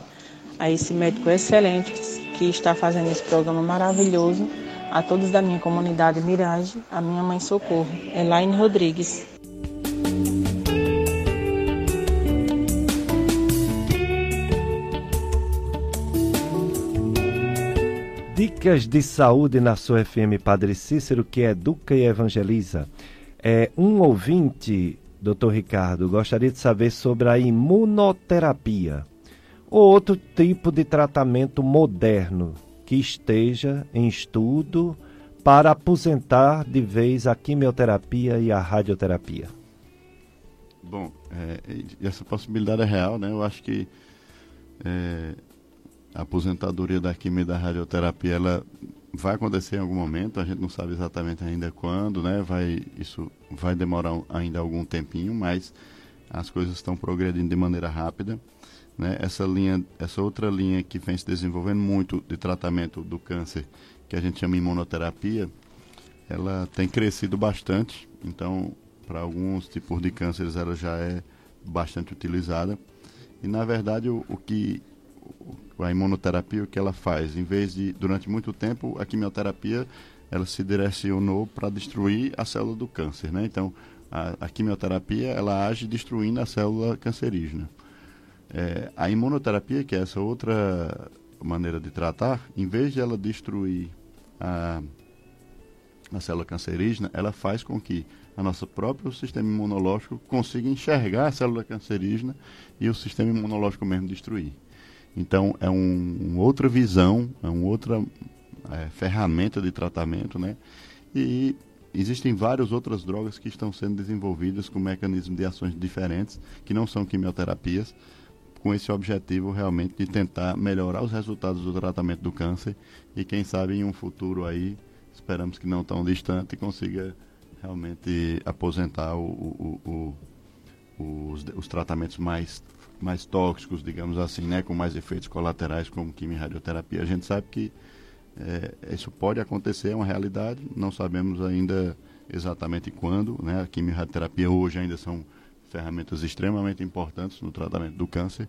a esse médico excelente que está fazendo esse programa maravilhoso, a todos da minha comunidade Mirage, a minha mãe Socorro, Elaine Rodrigues. Dicas de saúde na sua FM Padre Cícero, que educa e evangeliza. É, um ouvinte, doutor Ricardo, gostaria de saber sobre a imunoterapia ou outro tipo de tratamento moderno que esteja em estudo para aposentar de vez a quimioterapia e a radioterapia? Bom, é, essa possibilidade é real, né? Eu acho que é, a aposentadoria da quimio e da radioterapia ela vai acontecer em algum momento, a gente não sabe exatamente ainda quando, né? Vai, isso vai demorar ainda algum tempinho, mas as coisas estão progredindo de maneira rápida. Né? Essa linha, essa outra linha que vem se desenvolvendo muito de tratamento do câncer, que a gente chama imunoterapia, ela tem crescido bastante. Então, para alguns tipos de cânceres, ela já é bastante utilizada. E na verdade, o, o que a imunoterapia o que ela faz, em vez de durante muito tempo a quimioterapia ela se direcionou para destruir a célula do câncer, né? Então, a, a quimioterapia ela age destruindo a célula cancerígena. É, a imunoterapia, que é essa outra maneira de tratar, em vez de ela destruir a, a célula cancerígena, ela faz com que a nosso próprio sistema imunológico consiga enxergar a célula cancerígena e o sistema imunológico mesmo destruir. Então, é um, uma outra visão, é uma outra é, ferramenta de tratamento, né? E existem várias outras drogas que estão sendo desenvolvidas com mecanismos de ações diferentes, que não são quimioterapias, com esse objetivo realmente de tentar melhorar os resultados do tratamento do câncer e quem sabe em um futuro aí, esperamos que não tão distante, consiga realmente aposentar o, o, o, os, os, tratamentos mais, mais tóxicos, digamos assim, né, com mais efeitos colaterais como quimio e radioterapia. A gente sabe que é, isso pode acontecer, é uma realidade, não sabemos ainda exatamente quando, né, a quimio e radioterapia hoje ainda são ferramentas extremamente importantes no tratamento do câncer,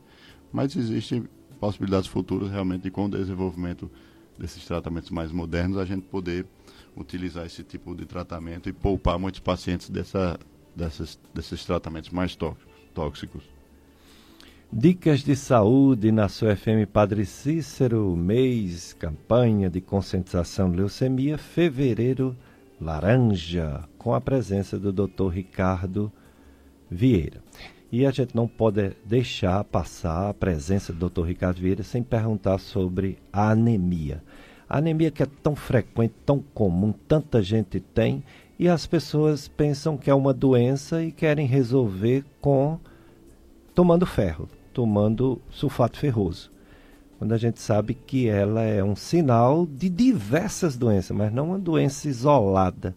mas existem possibilidades futuras realmente com o desenvolvimento desses tratamentos mais modernos a gente poder utilizar esse tipo de tratamento e poupar muitos pacientes dessa, dessas, desses tratamentos mais tóxicos. Dicas de saúde na sua FM Padre Cícero, mês, campanha de conscientização de leucemia, fevereiro laranja, com a presença do Dr. Ricardo Vieira. E a gente não pode deixar passar a presença do Dr. Ricardo Vieira sem perguntar sobre a anemia. A anemia que é tão frequente, tão comum, tanta gente tem, e as pessoas pensam que é uma doença e querem resolver com tomando ferro, tomando sulfato ferroso. Quando a gente sabe que ela é um sinal de diversas doenças, mas não uma doença isolada.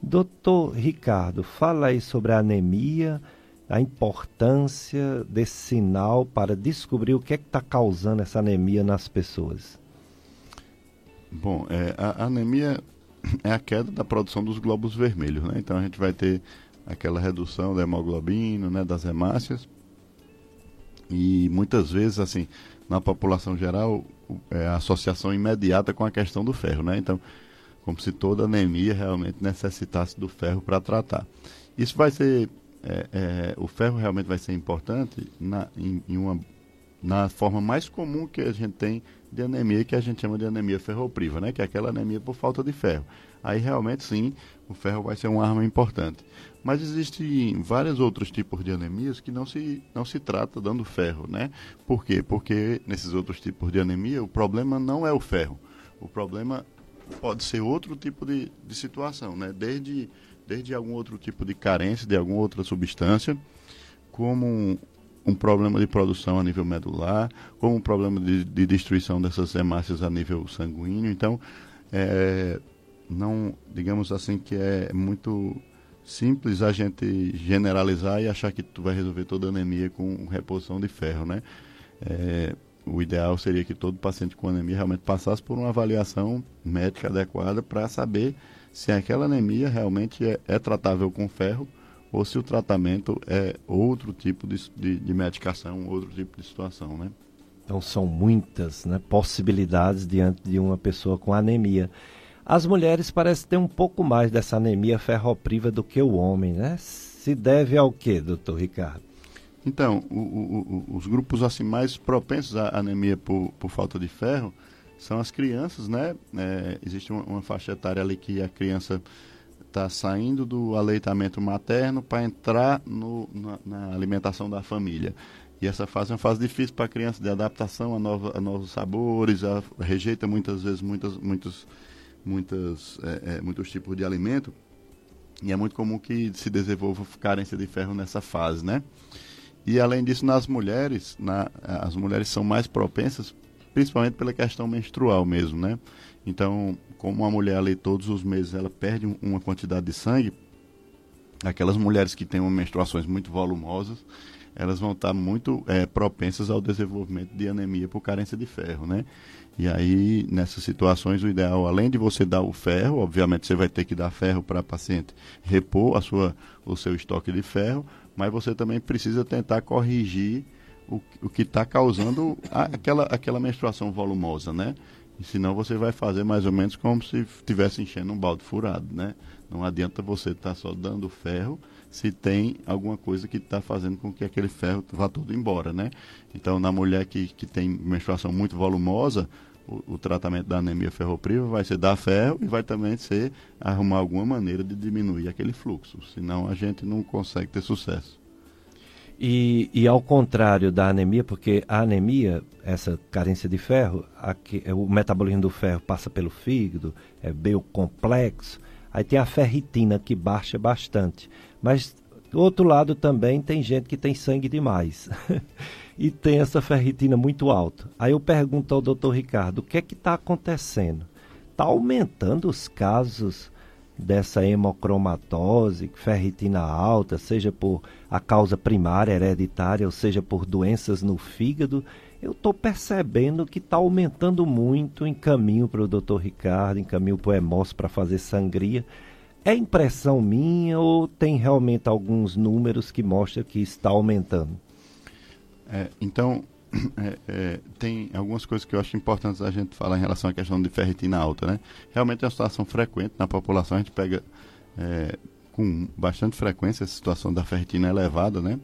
Doutor Ricardo, fala aí sobre a anemia, a importância desse sinal para descobrir o que é que está causando essa anemia nas pessoas. Bom, é, a, anemia é a queda da produção dos glóbulos vermelhos, né? Então a gente vai ter aquela redução da hemoglobina, né, das hemácias. E muitas vezes, assim, na população geral, é a associação imediata com a questão do ferro, né? Então, como se toda anemia realmente necessitasse do ferro para tratar. Isso vai ser, é, é, o ferro realmente vai ser importante na, em, em, uma, na forma mais comum que a gente tem de anemia, que a gente chama de anemia ferropriva, né? que é aquela anemia por falta de ferro. Aí realmente sim, o ferro vai ser uma arma importante. Mas existem vários outros tipos de anemias que não se, não se trata dando ferro, né? Por quê? Porque nesses outros tipos de anemia o problema não é o ferro. O problema pode ser outro tipo de, de situação, né? Desde, desde algum outro tipo de carência de alguma outra substância, como um, problema de produção a nível medular, como um problema de, de destruição dessas hemácias a nível sanguíneo. Então, é, não, digamos assim, que é muito simples a gente generalizar e achar que tu vai resolver toda anemia com reposição de ferro, né? É, o ideal seria que todo paciente com anemia realmente passasse por uma avaliação médica adequada para saber se aquela anemia realmente é, é, tratável com ferro ou se o tratamento é outro tipo de, de, de medicação, outro tipo de situação, né? Então são muitas né, possibilidades diante de uma pessoa com anemia. As mulheres parecem ter um pouco mais dessa anemia ferropriva do que o homem, né? Se deve ao que, doutor Ricardo? Então, o, o, o, os grupos assim mais propensos à anemia por, por falta de ferro são as crianças, né? É, existe uma, uma, faixa etária ali que a criança está saindo do aleitamento materno para entrar no, na, na, alimentação da família. E essa fase é uma fase difícil para a criança de adaptação a, nova, a novos sabores, a, rejeita muitas vezes muitas, muitos muitas, é, é, muitos tipos de alimento e é muito comum que se desenvolva carência de ferro nessa fase, né? E além disso, nas mulheres, na, as mulheres são mais propensas, principalmente pela questão menstrual mesmo, né? Então, como a mulher ali todos os meses ela perde uma quantidade de sangue, aquelas mulheres que têm menstruações muito volumosas, elas vão estar muito é, propensas ao desenvolvimento de anemia por carência de ferro, né? E aí, nessas situações, o ideal, além de você dar o ferro, obviamente você vai ter que dar ferro para a paciente repor a sua, o seu estoque de ferro, mas você também precisa tentar corrigir o, o que está causando a, aquela, aquela menstruação volumosa, né? E senão você vai fazer mais ou menos como se estivesse enchendo um balde furado, né? Não adianta você estar tá só dando ferro se tem alguma coisa que está fazendo com que aquele ferro vá todo embora, né? Então, na mulher que, que tem menstruação muito volumosa, o, o, tratamento da anemia ferropriva vai ser dar ferro e vai também ser arrumar alguma maneira de diminuir aquele fluxo, senão a gente não consegue ter sucesso. E, e ao contrário da anemia, porque a anemia, essa carência de ferro, aqui, o metabolismo do ferro passa pelo fígado, é bem complexo, aí tem a ferritina que baixa bastante. Mas do outro lado também tem gente que tem sangue demais. e tem essa ferritina muito alta. Aí eu pergunto ao doutor Ricardo, o que é que está acontecendo? Está aumentando os casos dessa hemocromatose, ferritina alta, seja por a causa primária hereditária, ou seja por doenças no fígado, eu estou percebendo que está aumentando muito em caminho para o doutor Ricardo, em caminho para o Hemós para fazer sangria. É impressão minha ou tem realmente alguns números que mostram que está aumentando? É, então, é, é, tem algumas coisas que eu acho importantes a gente falar em relação à questão de ferritina alta, né? Realmente é uma situação frequente na população, a gente pega é, com bastante frequência essa situação da ferritina elevada, né?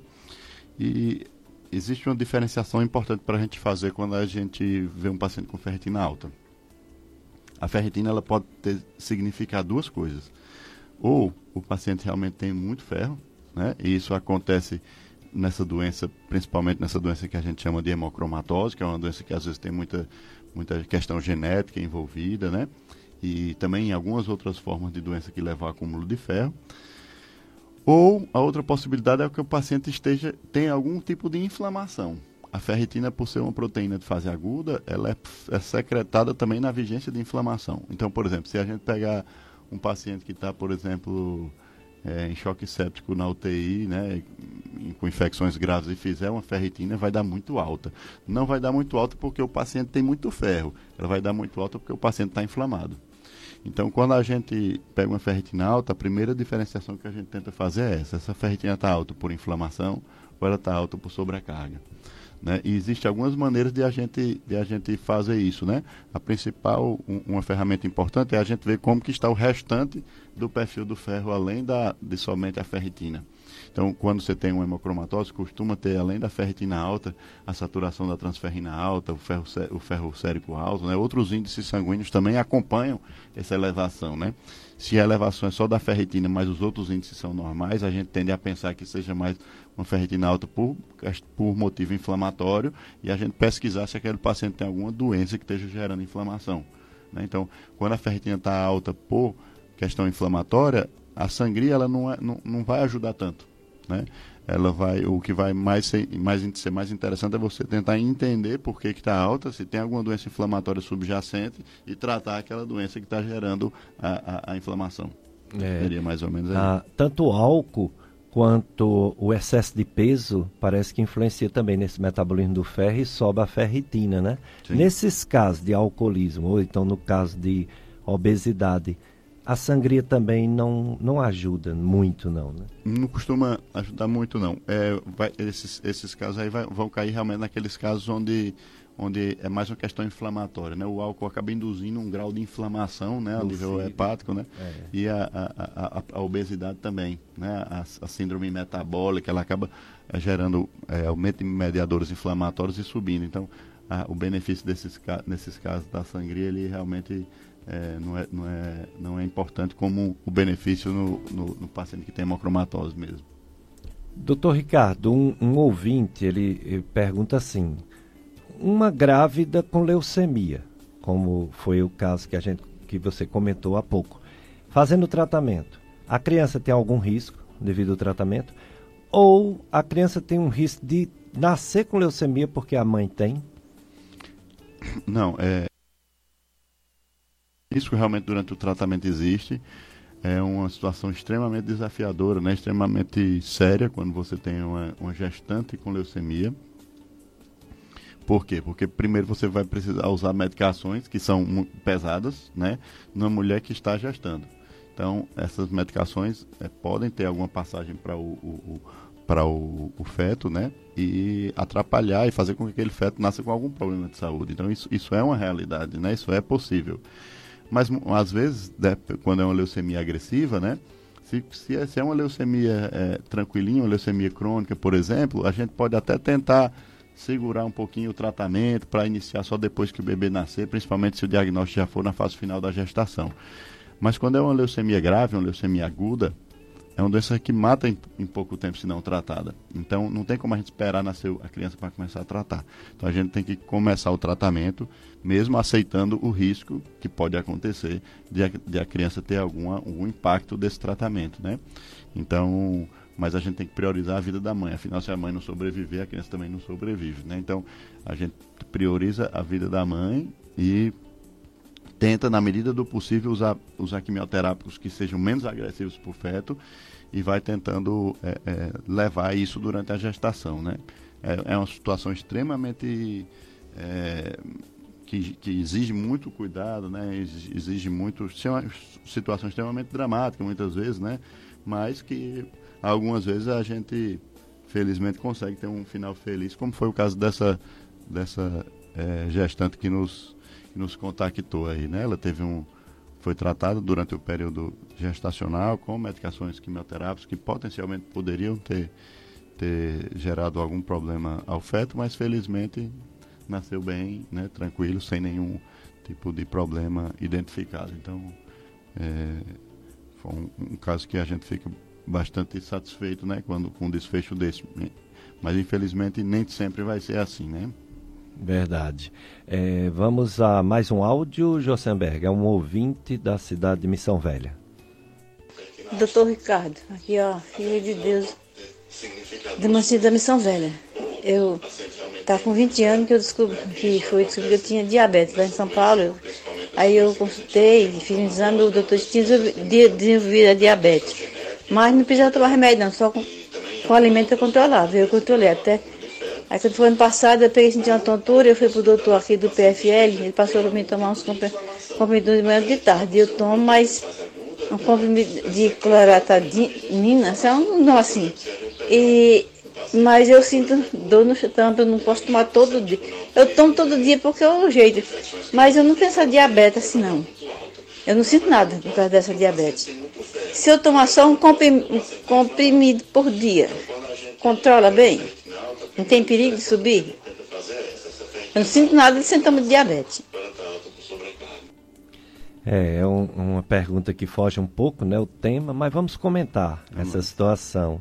E existe uma diferenciação importante para a gente fazer quando a gente vê um paciente com ferritina alta. A ferritina ela pode ter, significar duas coisas. Ou o paciente realmente tem muito ferro, né? E isso acontece nessa doença, principalmente nessa doença que a gente chama de hemocromatose, que é uma doença que às vezes tem muita, muita questão genética envolvida, né? E também em algumas outras formas de doença que levam ao acúmulo de ferro. Ou a outra possibilidade é que o paciente esteja tem algum tipo de inflamação. A ferritina, por ser uma proteína de fase aguda, ela é, é secretada também na vigência de inflamação. Então, por exemplo, se a gente pegar um paciente que está, por exemplo, é, em choque séptico na UTI, né, com infecções graves e fizer uma ferritina, vai dar muito alta. Não vai dar muito alta porque o paciente tem muito ferro. Ela vai dar muito alta porque o paciente está inflamado. Então, quando a gente pega uma ferritina alta, a primeira diferenciação que a gente tenta fazer é essa. Essa ferritina está alta por inflamação ou ela está alta por sobrecarga. Né? E existem algumas maneiras de a, gente, de a gente fazer isso. Né? A principal, um, uma ferramenta importante é a gente ver como que está o restante do perfil do ferro, além da, de somente a ferritina. Então, quando você tem uma hemocromatose, costuma ter, além da ferritina alta, a saturação da transferrina alta, o ferro, o ferro sérico alto, né? Outros índices sanguíneos também acompanham essa elevação, né? Se a elevação é só da ferritina, mas os outros índices são normais, a gente tende a pensar que seja mais uma ferritina alta por, por motivo inflamatório e a gente pesquisar se aquele paciente tem alguma doença que esteja gerando inflamação. Né? Então, quando a ferritina está alta por questão inflamatória, a sangria ela não, é, não, não vai ajudar tanto. Né? Ela vai, o que vai mais ser, mais, ser mais interessante é você tentar entender por que está alta, se tem alguma doença inflamatória subjacente e tratar aquela doença que está gerando a, a, a inflamação. É, Seria mais ou menos aí. Ah, tanto o álcool quanto o excesso de peso parece que influencia também nesse metabolismo do ferro e sobe a ferritina, né? Sim. Nesses casos de alcoolismo, ou então no caso de obesidade, a sangria também não, não ajuda muito, não, né? Não costuma ajudar muito, não. É, vai, esses, esses casos aí vai, vão cair realmente naqueles casos onde onde é mais uma questão inflamatória, né? O álcool acaba induzindo um grau de inflamação, né? A nível hepático, né? É. E a, a, a, a, obesidade também, né? A, a, síndrome metabólica, ela acaba é, gerando é, aumento de mediadores inflamatórios e subindo. Então, o benefício desses, nesses casos da sangria, ele realmente é, não, é, não, é, não é importante como o benefício no, no, no paciente que tem hemocromatose mesmo. Doutor Ricardo, um, um ouvinte, ele, ele pergunta assim uma grávida com leucemia, como foi o caso que a gente que você comentou há pouco, fazendo o tratamento, a criança tem algum risco devido ao tratamento ou a criança tem um risco de nascer com leucemia porque a mãe tem? Não, é risco realmente durante o tratamento existe. É uma situação extremamente desafiadora, né? extremamente séria quando você tem uma, uma gestante com leucemia. Por quê? Porque primeiro você vai precisar usar medicações que são pesadas, né? Numa mulher que está gestando. Então, essas medicações é, podem ter alguma passagem para o, o, para o, o, feto, né? E atrapalhar e fazer com que aquele feto nasça com algum problema de saúde. Então, isso, isso é uma realidade, né? Isso é possível. Mas, às vezes, né, quando é uma leucemia agressiva, né? Se, se, é, se é uma leucemia é, tranquilinha, uma leucemia crônica, por exemplo, a gente pode até tentar segurar um pouquinho o tratamento para iniciar só depois que o bebê nascer, principalmente se o diagnóstico já for na fase final da gestação. Mas quando é uma leucemia grave, uma leucemia aguda, é uma doença que mata em, em, pouco tempo se não tratada. Então não tem como a gente esperar nascer a criança para começar a tratar. Então a gente tem que começar o tratamento, mesmo aceitando o risco que pode acontecer de a, de a criança ter alguma, algum impacto desse tratamento, né? Então mas a gente tem que priorizar a vida da mãe. Afinal, se a mãe não sobreviver, a criança também não sobrevive. Né? Então, a gente prioriza a vida da mãe e tenta, na medida do possível, usar, usar quimioterápicos que sejam menos agressivos para o feto e vai tentando é, é, levar isso durante a gestação. Né? É, é uma situação extremamente. É, que, que, exige muito cuidado, né? exige muito. É uma situação extremamente dramática, muitas vezes, né? mas que algumas vezes a gente, felizmente, consegue ter um final feliz, como foi o caso dessa, dessa é, gestante que nos, que nos contactou aí, né? Ela teve um, foi tratada durante o período gestacional com medicações quimioterápicas que potencialmente poderiam ter, ter gerado algum problema ao feto, mas felizmente nasceu bem, né, tranquilo, sem nenhum tipo de problema identificado. Então, é, foi um, um, caso que a gente fica bastante satisfeito, né, quando com um desfecho desse. Mas infelizmente nem sempre vai ser assim, né? Verdade. É, vamos a mais um áudio, Josenberg. É um ouvinte da cidade de Missão Velha. Doutor Ricardo, aqui ó, filho de Deus, de uma da Missão Velha. Eu tá com 20 anos que eu descobri que foi descobrir que eu tinha diabetes lá em São Paulo. Eu, aí eu consultei, fiz um exame, o doutor tinha desenvolvido a diabetes. Mas não precisava tomar remédio não, só com, com alimento controlado. Eu controlei até. Aí quando foi ano passado, eu peguei senti uma tontura, eu fui pro doutor aqui do PFL, ele passou para mim tomar uns comprimidos de manhã de tarde. Eu tomo, mas um comprimido de cloratadina, são não assim. E, mas eu sinto dor no estômago, eu não posso tomar todo dia. Eu tomo todo dia porque é o jeito. Mas eu não tenho essa diabetes assim não. Eu não sinto nada por causa dessa diabetes. Se eu tomar só um comprimido por dia, controla bem? Não tem perigo de subir? Eu não sinto nada de sintoma de diabetes. É, é um, uma pergunta que foge um pouco, né, o tema, mas vamos comentar essa situação.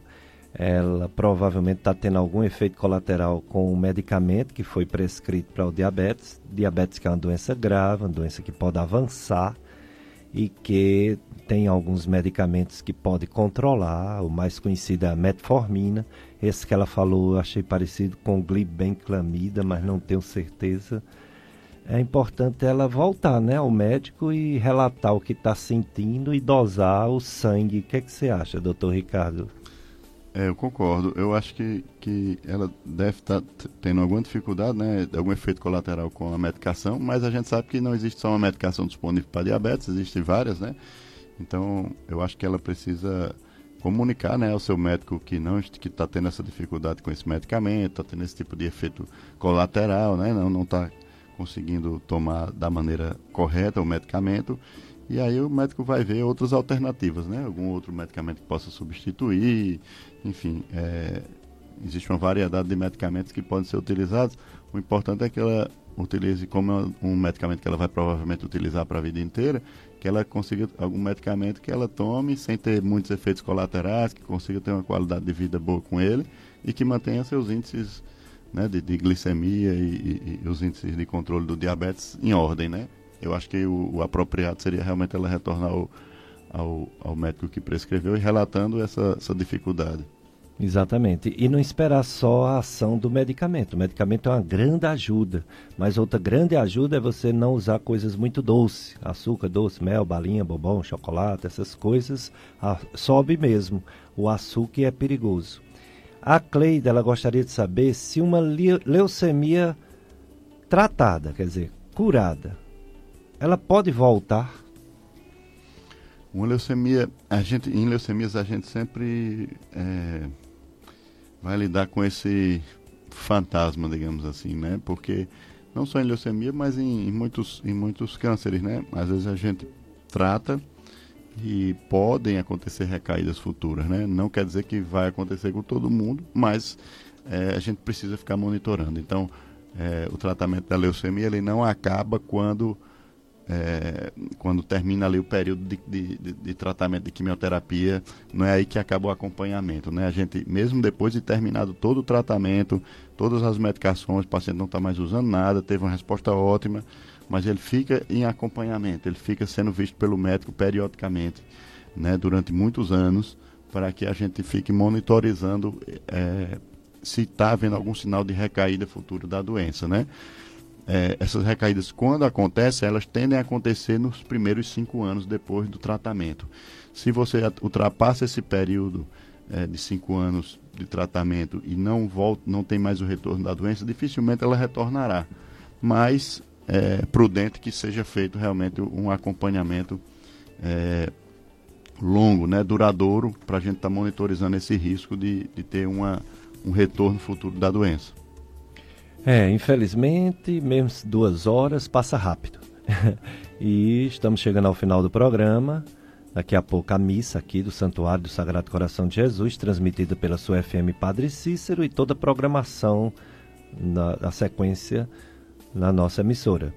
Ela provavelmente está tendo algum efeito colateral com o medicamento que foi prescrito para o diabetes. Diabetes que é uma doença grave, uma doença que pode avançar e que tem alguns medicamentos que pode controlar. O mais conhecido é a metformina. Esse que ela falou eu achei parecido com glibenclamida, mas não tenho certeza é importante ela voltar né, ao médico e relatar o que está sentindo e dosar o sangue. O que, é que você acha, doutor Ricardo? É, eu concordo. Eu acho que, que ela deve estar tá tendo alguma dificuldade, né, algum efeito colateral com a medicação, mas a gente sabe que não existe só uma medicação disponível para diabetes, existem várias, né? Então, eu acho que ela precisa comunicar né, ao seu médico que não que está tendo essa dificuldade com esse medicamento, está tendo esse tipo de efeito colateral, né, não está conseguindo tomar da maneira correta o medicamento. E aí o médico vai ver outras alternativas, né? Algum outro medicamento que possa substituir, enfim, é, existe uma variedade de medicamentos que podem ser utilizados. O importante é que ela utilize como um medicamento que ela vai provavelmente utilizar para a vida inteira, que ela consiga algum medicamento que ela tome sem ter muitos efeitos colaterais, que consiga ter uma qualidade de vida boa com ele e que mantenha seus índices né, de, de glicemia e, e, e, os índices de controle do diabetes em ordem, né? Eu acho que o, o apropriado seria realmente ela retornar ao, ao, ao, médico que prescreveu e relatando essa, essa dificuldade. Exatamente. E não esperar só a ação do medicamento. O medicamento é uma grande ajuda, mas outra grande ajuda é você não usar coisas muito doces. Açúcar, doce, mel, balinha, bombom, chocolate, essas coisas a, sobe mesmo. O açúcar é perigoso. A Cleide, ela gostaria de saber se uma leucemia tratada, quer dizer, curada, ela pode voltar? Uma leucemia, a gente, em leucemias a gente sempre é, vai lidar com esse fantasma, digamos assim, né? Porque não só em leucemia, mas em, em muitos, em muitos cânceres, né? Às vezes a gente trata e podem acontecer recaídas futuras, né? Não quer dizer que vai acontecer com todo mundo, mas é, a gente precisa ficar monitorando. Então, é, o tratamento da leucemia ele não acaba quando é, quando termina ali o período de, de, de, tratamento de quimioterapia, não é aí que acaba o acompanhamento, né? A gente, mesmo depois de terminado todo o tratamento, todas as medicações, o paciente não está mais usando nada, teve uma resposta ótima, mas ele fica em acompanhamento, ele fica sendo visto pelo médico periodicamente, né, durante muitos anos, para que a gente fique monitorizando é, se está havendo algum sinal de recaída futura da doença, né? É, essas recaídas, quando acontecem, elas tendem a acontecer nos primeiros cinco anos depois do tratamento. Se você ultrapassa esse período é, de cinco anos de tratamento e não volta, não tem mais o retorno da doença, dificilmente ela retornará. Mas é, prudente que seja feito realmente um acompanhamento é, longo, né, duradouro, para a gente estar tá monitorizando esse risco de, de ter uma, um retorno futuro da doença. É, infelizmente, mesmo duas horas passa rápido. e estamos chegando ao final do programa. Daqui a pouco a missa aqui do Santuário do Sagrado Coração de Jesus, transmitida pela sua FM Padre Cícero e toda a programação na, na sequência na nossa emissora.